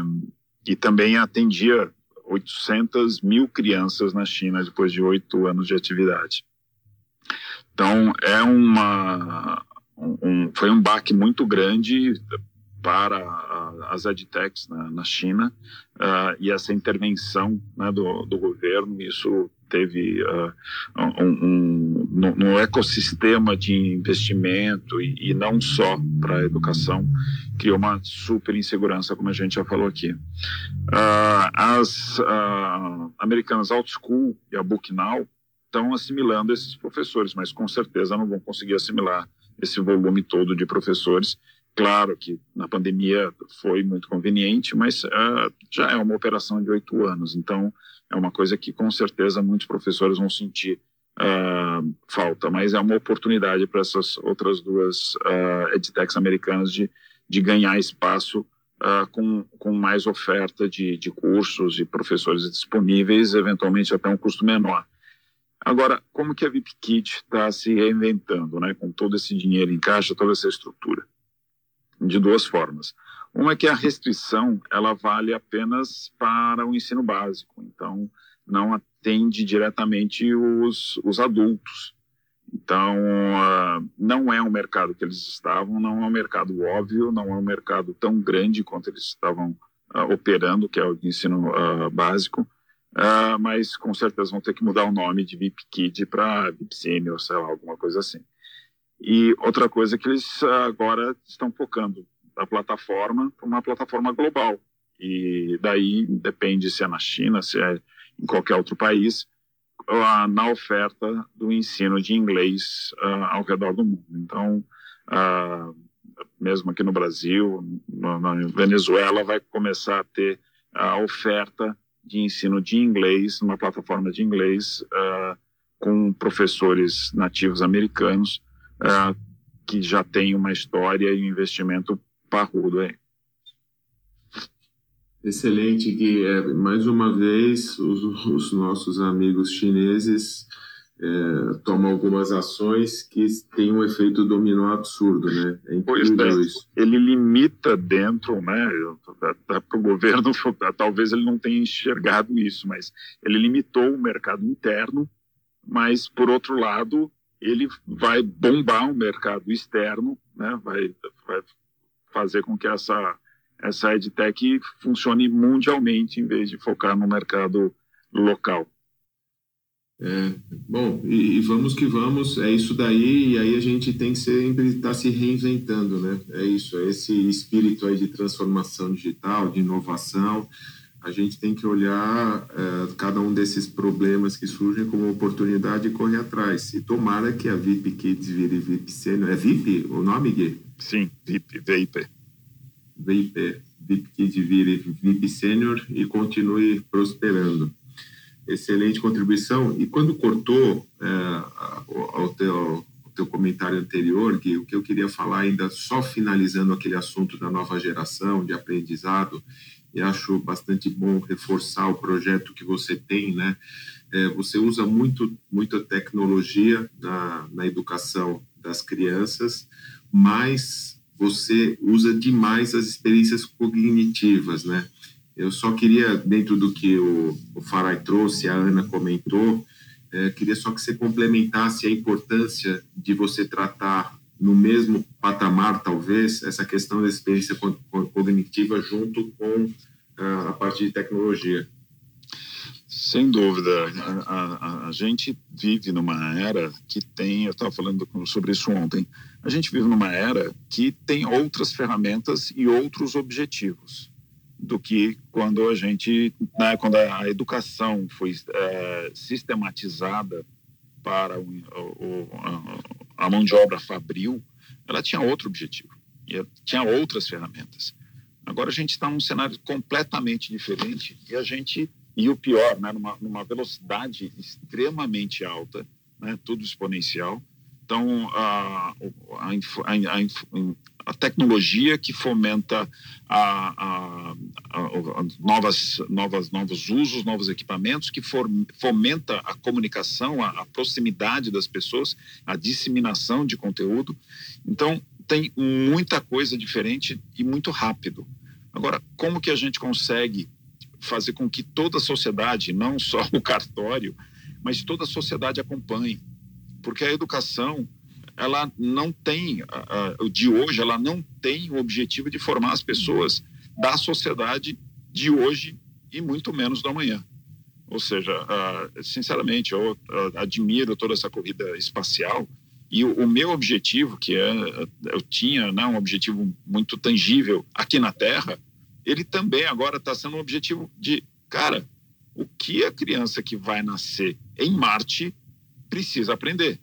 e também atendia 800 mil crianças na China depois de oito anos de atividade. Então, é uma, um, foi um baque muito grande para as edtechs na, na China uh, e essa intervenção né, do, do governo, isso teve uh, um, no, no, ecossistema de investimento e, e não só para a educação, criou uma super insegurança, como a gente já falou aqui. Uh, as uh, americanas OutSchool e a BookNow estão assimilando esses professores, mas com certeza não vão conseguir assimilar esse volume todo de professores. Claro que na pandemia foi muito conveniente, mas uh, já é uma operação de oito anos, então é uma coisa que com certeza muitos professores vão sentir uh, falta, mas é uma oportunidade para essas outras duas uh, edtechs americanas de, de ganhar espaço uh, com, com mais oferta de, de cursos e professores disponíveis, eventualmente até um custo menor. Agora, como que a VIPKit está se reinventando, né, com todo esse dinheiro em caixa, toda essa estrutura? De duas formas. Uma é que a restrição ela vale apenas para o ensino básico, então não atende diretamente os, os adultos. Então, uh, não é um mercado que eles estavam, não é um mercado óbvio, não é um mercado tão grande quanto eles estavam uh, operando, que é o ensino uh, básico, mas com certeza vão ter que mudar o nome de VIP Kid para VIPCM ou sei lá, alguma coisa assim. E outra coisa é que eles agora estão focando a plataforma para uma plataforma global. E daí depende se é na China, se é em qualquer outro país, na oferta do ensino de inglês uh, ao redor do mundo. Então, uh, mesmo aqui no Brasil, no, na Venezuela, vai começar a ter a oferta de ensino de inglês, numa plataforma de inglês, uh, com professores nativos americanos, que já tem uma história e um investimento parrudo aí. Excelente, Gui. É, mais uma vez, os, os nossos amigos chineses é, tomam algumas ações que têm um efeito dominó absurdo, né? É incrível é, isso. Ele limita dentro, né? Para o governo, talvez ele não tenha enxergado isso, mas ele limitou o mercado interno, mas, por outro lado, ele vai bombar o mercado externo, né? vai, vai fazer com que essa essa EdTech funcione mundialmente em vez de focar no mercado local. É, bom, e, e, vamos que vamos, é isso daí, e aí a gente tem que sempre estar tá se reinventando, né? É isso, é esse espírito aí de transformação digital, de inovação. A gente tem que olhar é, cada um desses problemas que surgem como oportunidade e correr atrás. E tomara que a VIP Kids vire VIP Sênior. É VIP o nome, Gui? Sim, VIP, VIP. VIP, VIP vire VIP Sênior e continue prosperando. Excelente contribuição. E quando cortou é, ao, teu, teu comentário anterior, Gui, o que eu queria falar ainda, só finalizando aquele assunto da nova geração de aprendizado, e acho bastante bom reforçar o projeto que você tem, né? É, você usa muito, muita tecnologia na, na educação das crianças, mas você usa demais as experiências cognitivas, né? Eu só queria, dentro do que o, o Farai trouxe, a Ana comentou, é, queria só que você complementasse a importância de você tratar no mesmo patamar, talvez, essa questão da experiência cognitiva junto com a, a parte de tecnologia. Sem dúvida. A, a, a, gente vive numa era que tem, eu estava falando sobre isso ontem, a gente vive numa era que tem outras ferramentas e outros objetivos do que quando a gente, né, quando a educação foi é, sistematizada para o, o, a mão de obra fabril, ela tinha outro objetivo, e tinha outras ferramentas. Agora a gente está num cenário completamente diferente e a gente e o pior, né, numa, numa velocidade extremamente alta, né, tudo exponencial. Então, a, a, a, a tecnologia que fomenta a, novas, novas, novos usos, novos equipamentos, que fomenta a comunicação, a, proximidade das pessoas, a disseminação de conteúdo. Então, tem muita coisa diferente e muito rápido. Agora, como que a gente consegue fazer com que toda a sociedade, não só o cartório, mas toda a sociedade acompanhe? porque a educação ela não tem de hoje ela não tem o objetivo de formar as pessoas da sociedade de hoje e muito menos do amanhã ou seja sinceramente eu admiro toda essa corrida espacial e o, meu objetivo que é eu tinha né, um objetivo muito tangível aqui na Terra ele também agora está sendo um objetivo de cara o que a criança que vai nascer em Marte precisa aprender.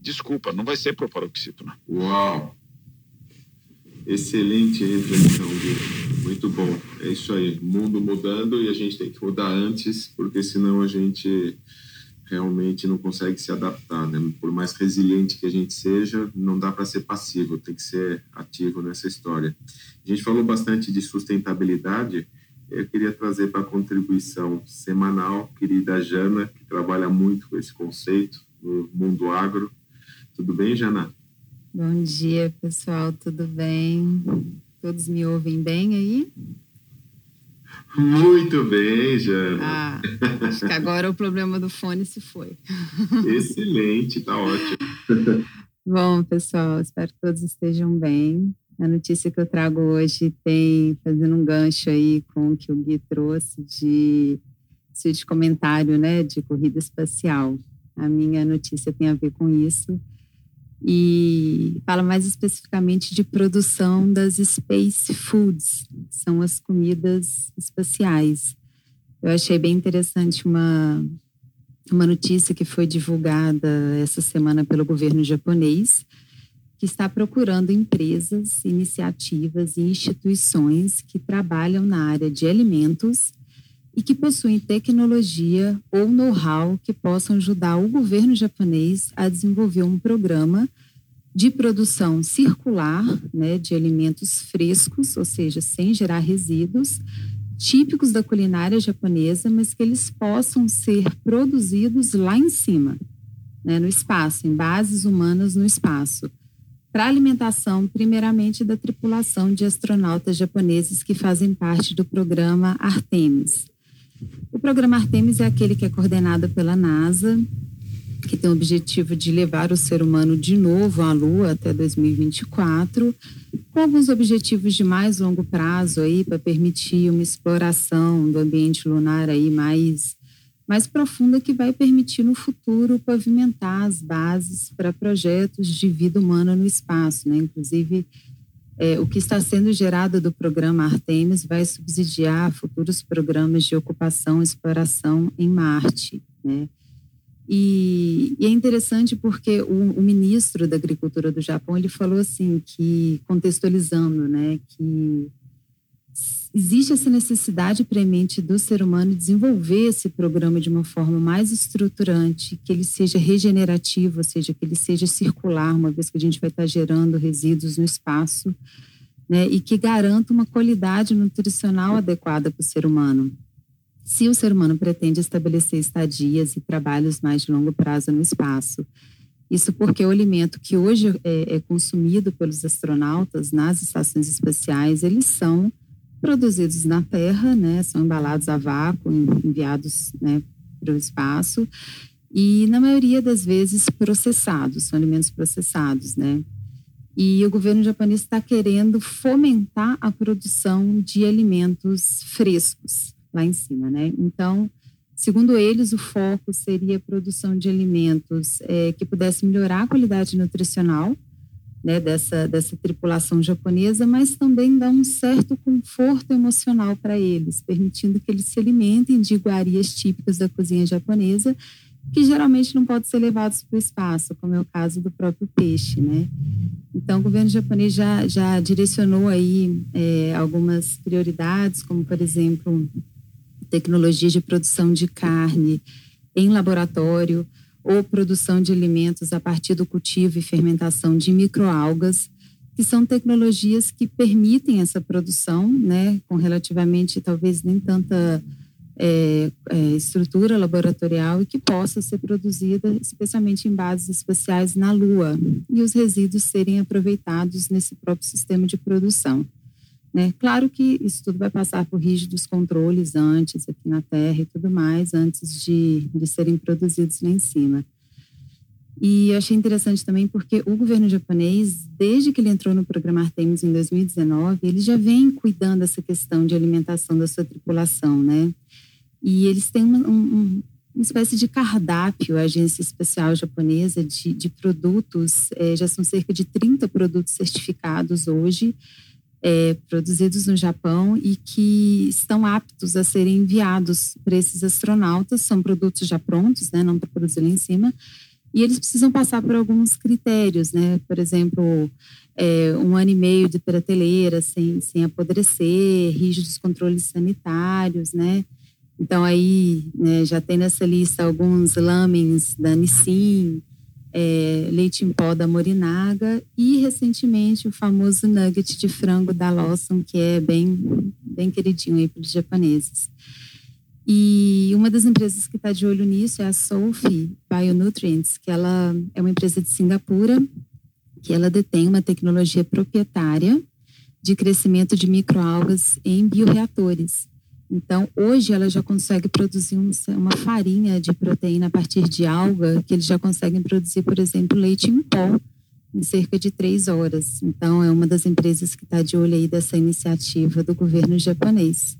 Desculpa, não vai ser proparoxítona. Uau! Excelente reflexão. Muito bom. É isso aí. Mundo mudando e a gente tem que mudar antes, porque senão a gente realmente não consegue se adaptar. Né? Por mais resiliente que a gente seja, não dá para ser passivo, tem que ser ativo nessa história. A gente falou bastante de sustentabilidade eu queria trazer para a contribuição semanal, querida Jana, que trabalha muito com esse conceito no mundo agro. Tudo bem, Jana? Bom dia, pessoal, tudo bem? Todos me ouvem bem aí? Muito bem, Jana. Ah, acho que agora o problema do fone se foi. Excelente, tá ótimo. Bom, pessoal, espero que todos estejam bem. A notícia que eu trago hoje tem, fazendo um gancho aí com o que o Gui trouxe de, de comentário, né, de corrida espacial. A minha notícia tem a ver com isso e fala mais especificamente de produção das space foods, são as comidas espaciais. Eu achei bem interessante uma, uma notícia que foi divulgada essa semana pelo governo japonês, que está procurando empresas, iniciativas e instituições que trabalham na área de alimentos e que possuem tecnologia ou know-how que possam ajudar o governo japonês a desenvolver um programa de produção circular né, de alimentos frescos, ou seja, sem gerar resíduos, típicos da culinária japonesa, mas que eles possam ser produzidos lá em cima, né, no espaço, em bases humanas no espaço, para alimentação, primeiramente, da tripulação de astronautas japoneses que fazem parte do programa Artemis. O programa Artemis é aquele que é coordenado pela NASA que tem o objetivo de levar o ser humano de novo à Lua até 2024, com alguns objetivos de mais longo prazo aí para permitir uma exploração do ambiente lunar aí mais mais profunda que vai permitir no futuro pavimentar as bases para projetos de vida humana no espaço, né? Inclusive é, o que está sendo gerado do programa Artemis vai subsidiar futuros programas de ocupação e exploração em Marte, né? E, e, é interessante porque o, o, ministro da Agricultura do Japão ele falou assim que contextualizando, né, que existe essa necessidade premente do ser humano desenvolver esse programa de uma forma mais estruturante, que ele seja regenerativo, ou seja, que ele seja circular, uma vez que a gente vai estar gerando resíduos no espaço, né, e que garanta uma qualidade nutricional adequada para o ser humano se o ser humano pretende estabelecer estadias e trabalhos mais de longo prazo no espaço. Isso porque o alimento que hoje é, é consumido pelos astronautas nas estações espaciais, eles são produzidos na Terra, né, são embalados a vácuo, enviados né, para o espaço e na maioria das vezes processados, são alimentos processados, né? E o governo japonês está querendo fomentar a produção de alimentos frescos, lá em cima, né? Então, segundo eles, o foco seria a produção de alimentos é, que pudesse melhorar a qualidade nutricional né, dessa, dessa tripulação japonesa, mas também dar um certo conforto emocional para eles, permitindo que eles se alimentem de iguarias típicas da cozinha japonesa, que geralmente não podem ser levados para o espaço, como é o caso do próprio peixe, né? Então, o governo japonês já, já direcionou aí é, algumas prioridades, como, por exemplo, tecnologias de produção de carne em laboratório ou produção de alimentos a partir do cultivo e fermentação de microalgas, que são tecnologias que permitem essa produção, né, com relativamente talvez nem tanta é, é, estrutura laboratorial e que possa ser produzida especialmente em bases espaciais na Lua e os resíduos serem aproveitados nesse próprio sistema de produção. Né? Claro que isso tudo vai passar por rígidos controles antes, aqui na Terra e tudo mais, antes de, de serem produzidos lá em cima. E eu achei interessante também porque o governo japonês, desde que ele entrou no programa Artemis em 2019, ele já vem cuidando dessa questão de alimentação da sua tripulação, né? E eles têm uma, um, uma espécie de cardápio, a agência especial japonesa de, de produtos, é, já são cerca de 30 produtos certificados hoje, é, produzidos no Japão e que estão aptos a serem enviados para esses astronautas. São produtos já prontos, né, não para produzir lá em cima. E eles precisam passar por alguns critérios, né? Por exemplo, é, um ano e meio de prateleira sem, sem apodrecer, rígidos controles sanitários, né? Então aí né, já tem nessa lista alguns lamens da Nissin, é, leite em pó da Morinaga e recentemente o famoso nugget de frango da Lawson, que é bem, bem queridinho aí os japoneses. E uma das empresas que está de olho nisso é a Sophie Bionutrients, que ela é uma empresa de Singapura, que ela detém uma tecnologia proprietária de crescimento de microalgas em bioreatores. Então, hoje ela já consegue produzir uma farinha de proteína a partir de alga, que eles já conseguem produzir, por exemplo, leite em pó em cerca de três horas. Então, é uma das empresas que está de olho aí dessa iniciativa do governo japonês.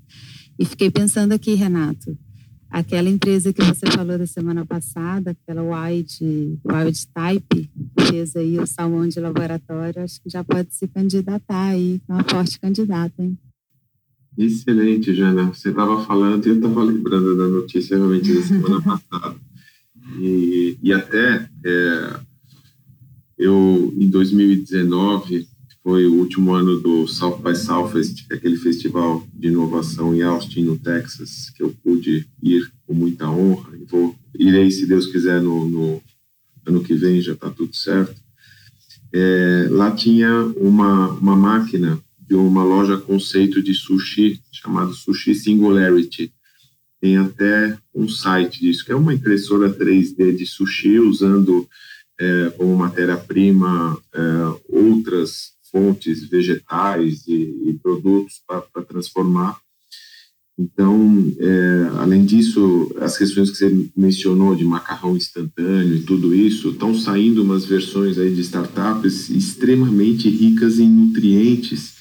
E fiquei pensando aqui, Renato, aquela empresa que você falou da semana passada, aquela Wild, Wild Type, que fez aí o salmão de laboratório, acho que já pode se candidatar aí, é uma forte candidata, hein? Excelente, Jana. Você estava falando e eu estava lembrando da notícia realmente da semana passada. E, e até é, eu, em 2019, foi o último ano do South by Southwest, é aquele festival de inovação em Austin, no Texas, que eu pude ir com muita honra. E vou, irei, se Deus quiser, no, no ano que vem, já está tudo certo. É, lá tinha uma, uma máquina de uma loja conceito de sushi, chamado Sushi Singularity. Tem até um site disso, que é uma impressora 3D de sushi, usando é, como matéria-prima é, outras fontes vegetais e, e produtos para transformar. Então, é, além disso, as questões que você mencionou de macarrão instantâneo e tudo isso, estão saindo umas versões aí de startups extremamente ricas em nutrientes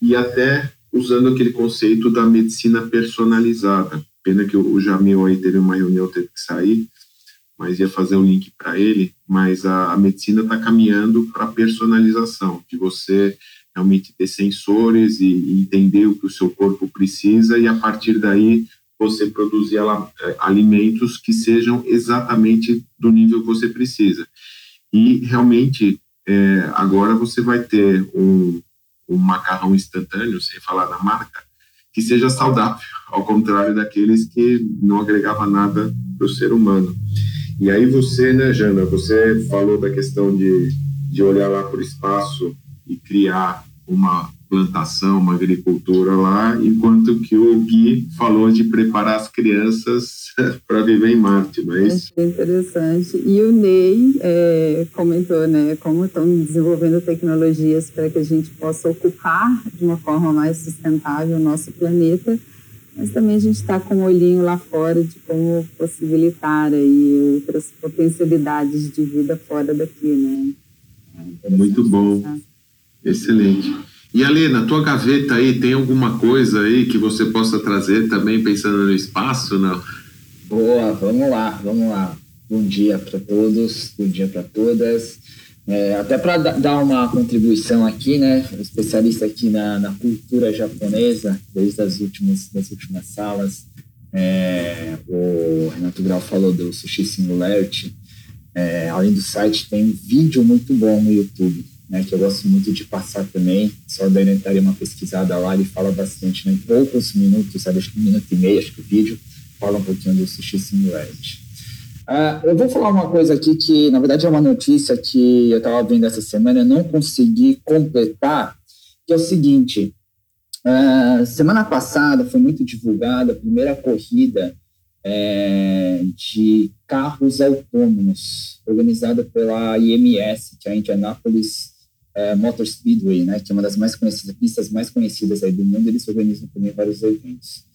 e até usando aquele conceito da medicina personalizada. Pena que o Jamil aí teve uma reunião, teve que sair, mas ia fazer um link para ele. Mas a, a medicina está caminhando para personalização, de você realmente ter sensores e, e, entender o que o seu corpo precisa e a partir daí você produzir é, alimentos que sejam exatamente do nível que você precisa. E realmente é, agora você vai ter um, um macarrão instantâneo, sem falar da marca, que seja saudável, ao contrário daqueles que não agregava nada para o ser humano. E aí você, né, Jana, você falou da questão de, de olhar lá para o espaço e criar uma plantação, uma agricultura lá, enquanto que o Gui falou de preparar as crianças para viver em Marte, não é isso? Achei interessante. E o Ney é, comentou, né, como estão desenvolvendo tecnologias para que a gente possa ocupar de uma forma mais sustentável o nosso planeta, mas também a gente está com um olhinho lá fora de como possibilitar aí outras potencialidades de vida fora daqui, né? É Muito bom. Pensar. Excelente. E Ali, na tua gaveta aí, tem alguma coisa aí que você possa trazer também pensando no espaço, não? Boa, vamos lá, vamos lá. Bom dia para todos, bom dia para todas. É, até para dar uma contribuição aqui, né, especialista aqui na, na, cultura japonesa, desde as últimas, das últimas salas, é, o Renato Grau falou do Sushi Singularity, é, além do site, tem um vídeo muito bom no YouTube, né, que eu gosto muito de passar também, só daria uma pesquisada lá, ele fala bastante, né, em poucos minutos, sabe, acho que um minuto e meio, acho que o vídeo fala um pouquinho do Sushi Singularity. Uh, eu vou falar uma coisa aqui que, na verdade, é uma notícia que eu estava vendo essa semana, eu não consegui completar, que é o seguinte: uh, semana passada foi muito divulgada a primeira corrida é, de carros autônomos, organizada pela IMS, que é a Indianapolis é, Motor Speedway, né, que é uma das mais conhecidas, pistas mais conhecidas aí do mundo, eles organizam também vários eventos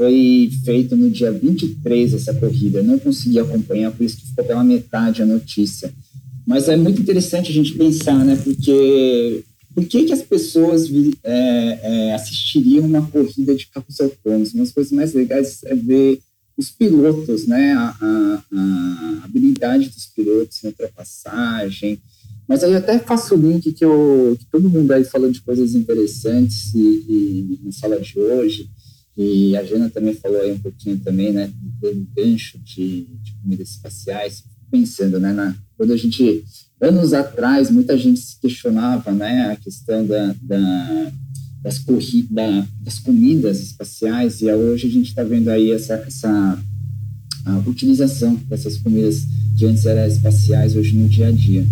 foi feito no dia 23 essa corrida. não consegui acompanhar, por isso que ficou pela metade a notícia. Mas é muito interessante a gente pensar, né? Porque por que, que as pessoas é, é, assistiriam uma corrida de carros autônomos? Uma das coisas mais legais é ver os pilotos, né? A, a, a habilidade dos pilotos na ultrapassagem. Mas aí eu até faço o link que, eu, que todo mundo aí falando de coisas interessantes e, e na sala de hoje. E a Jana também falou aí um pouquinho também, né, do gancho de, de comidas espaciais, pensando, né, na, quando a gente, anos atrás, muita gente se questionava, né, a questão da, da das, das comidas espaciais, e hoje a gente está vendo aí essa, essa a utilização dessas comidas que antes eram espaciais, hoje no dia a dia.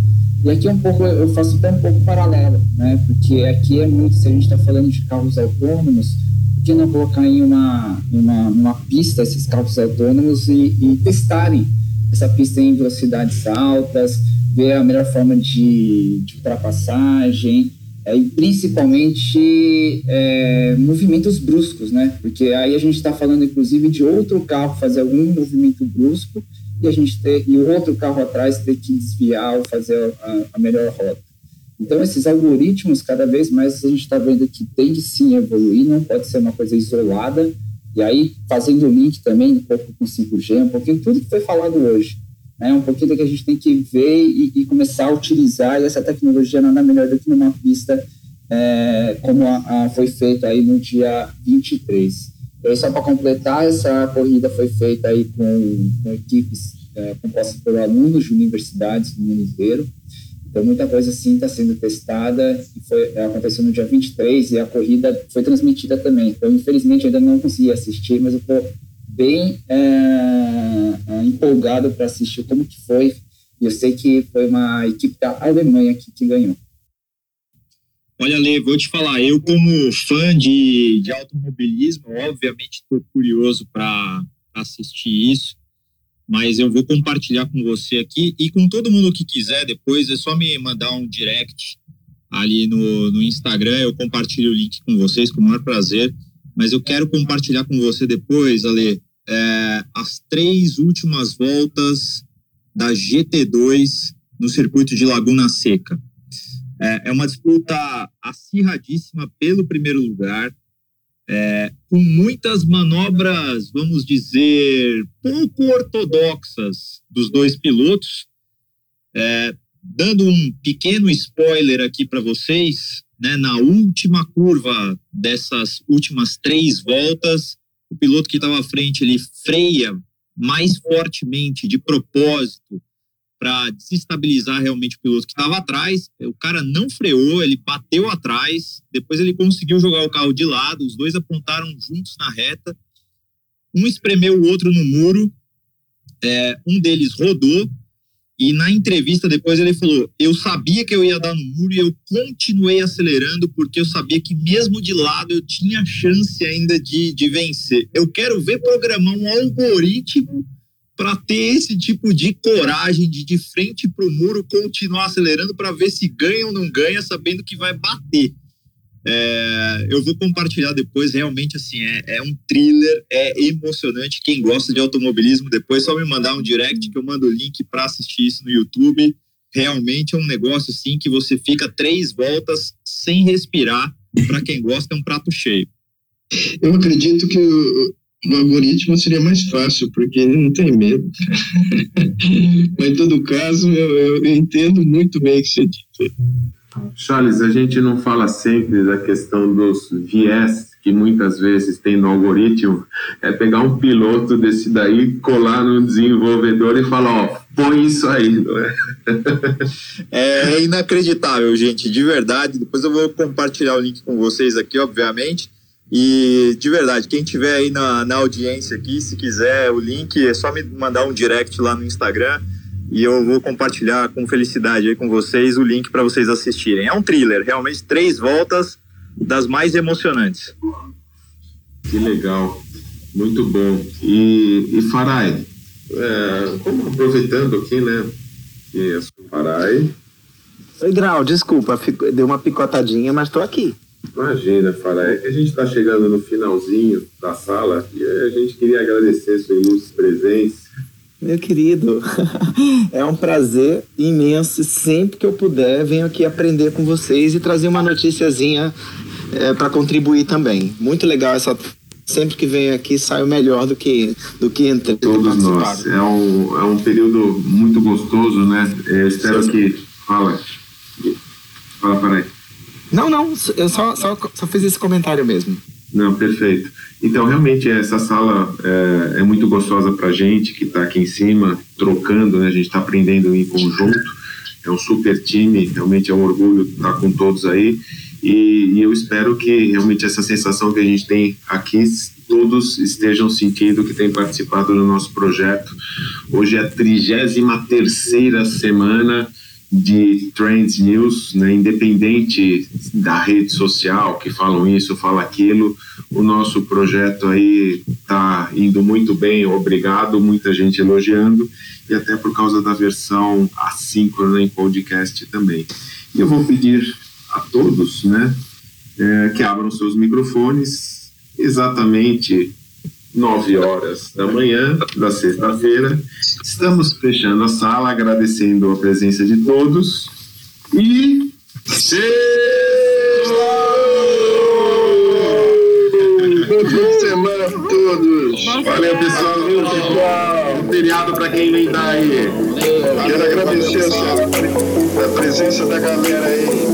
E aqui é um pouco, eu faço até um pouco paralelo, né, porque aqui é muito, se a gente está falando de carros autônomos, que não colocar em uma, uma, uma pista esses carros autônomos e, e testarem essa pista em velocidades altas, ver a melhor forma de, de ultrapassagem, é, e principalmente é, movimentos bruscos, né? Porque aí a gente está falando, inclusive, de outro carro fazer algum movimento brusco e a gente ter e o outro carro atrás ter que desviar ou fazer a, a melhor rota. Então, esses algoritmos, cada vez mais a gente está vendo que tem de sim evoluir, não pode ser uma coisa isolada. E aí, fazendo o link também um pouco com 5G, um pouquinho tudo que foi falado hoje. Né? Um pouquinho que a gente tem que ver e, e começar a utilizar. E essa tecnologia nada melhor do que numa pista é, como a, a, foi feito aí no dia 23. E aí, só para completar, essa corrida foi feita aí com, com equipes é, compostas por alunos de universidades do mundo inteiro Então, muita coisa sim está sendo testada. Foi, aconteceu no dia 23 e a corrida foi transmitida também. Então, infelizmente, ainda não consegui assistir, mas eu estou bem é, é, empolgado para assistir como que foi. E eu sei que foi uma equipe da Alemanha que, que ganhou. Olha, Lê, vou te falar, eu como fã de, de automobilismo, obviamente estou curioso para assistir isso, mas eu vou compartilhar com você aqui e com todo mundo que quiser depois, é só me mandar um direct ali no, no Instagram, eu compartilho o link com vocês com o maior prazer, mas eu quero compartilhar com você depois, Ale, é, as três últimas voltas da GT2 no circuito de Laguna Seca. É, é uma disputa acirradíssima pelo primeiro lugar, é, com muitas manobras, vamos dizer, pouco ortodoxas dos dois pilotos. É, dando um pequeno spoiler aqui para vocês, né, na última curva dessas últimas três voltas, o piloto que estava à frente ele freia mais fortemente de propósito para desestabilizar realmente o piloto que estava atrás. O cara não freou, ele bateu atrás, depois ele conseguiu jogar o carro de lado, os dois apontaram juntos na reta. Um espremeu o outro no muro, é, um deles rodou, e na entrevista depois ele falou: Eu sabia que eu ia dar no muro e eu continuei acelerando porque eu sabia que mesmo de lado eu tinha chance ainda de, de vencer. Eu quero ver programar um algoritmo para ter esse tipo de coragem de de frente para o muro continuar acelerando para ver se ganha ou não ganha, sabendo que vai bater. É, eu vou compartilhar depois, realmente assim, é, é, um thriller, é emocionante. Quem gosta de automobilismo, depois só me mandar um direct que eu mando o link para assistir isso no YouTube. Realmente é um negócio assim que você fica três voltas sem respirar. Para quem gosta, é um prato cheio. Eu acredito que o, o algoritmo seria mais fácil, porque ele não tem medo. Mas, em todo caso, eu, eu entendo muito bem o que você disse. Charles, a gente não fala sempre da questão dos viés que muitas vezes tem no algoritmo, é pegar um piloto desse daí, colar no desenvolvedor e falar, ó, põe isso aí, não é? é inacreditável, gente, de verdade. Depois eu vou compartilhar o link com vocês aqui, obviamente. E de verdade, quem tiver aí na, na audiência aqui, se quiser o link, é só me mandar um direct lá no Instagram e eu vou compartilhar com felicidade aí com vocês o link para vocês assistirem. É um thriller, realmente três voltas das mais emocionantes. Que legal, muito bom. E, e Farai, é, como aproveitando aqui, né? Que é Farai. Oi, Grau, desculpa, deu uma picotadinha, mas estou aqui. Imagina, Fara, é que a gente está chegando no finalzinho da sala e a gente queria agradecer sua ilustre presença. Meu querido, é um prazer imenso. Sempre que eu puder, venho aqui aprender com vocês e trazer uma noticiazinha é, para contribuir também. Muito legal essa. Sempre que venho aqui, saio melhor do que, do que entrei. Todos nós. É um, é um período muito gostoso, né? Eu espero Sim. que. Fala. Fala, para aí. Não, não, eu só, só, só fiz esse comentário mesmo. Não, perfeito. Então, realmente, essa sala é, é muito gostosa para a gente que está aqui em cima, trocando, né? A gente está aprendendo em conjunto. É um super time, realmente é um orgulho estar com todos aí. E, e eu espero que realmente essa sensação que a gente tem aqui todos estejam sentindo que têm participado do nosso projeto. Hoje é a 33 terceira semana de Trends News, né, independente da rede social que falam isso, fala aquilo, o nosso projeto aí está indo muito bem, obrigado, muita gente elogiando e até por causa da versão assíncrona em podcast também. E eu vou pedir a todos, né, é, que abram seus microfones exatamente 9 horas da manhã da sexta-feira. Estamos fechando a sala, agradecendo a presença de todos e. Boa semana a todos. Valeu, pessoal. Valeu, pessoal. Um feriado para quem vem daí. Quero agradecer a, a presença da galera aí.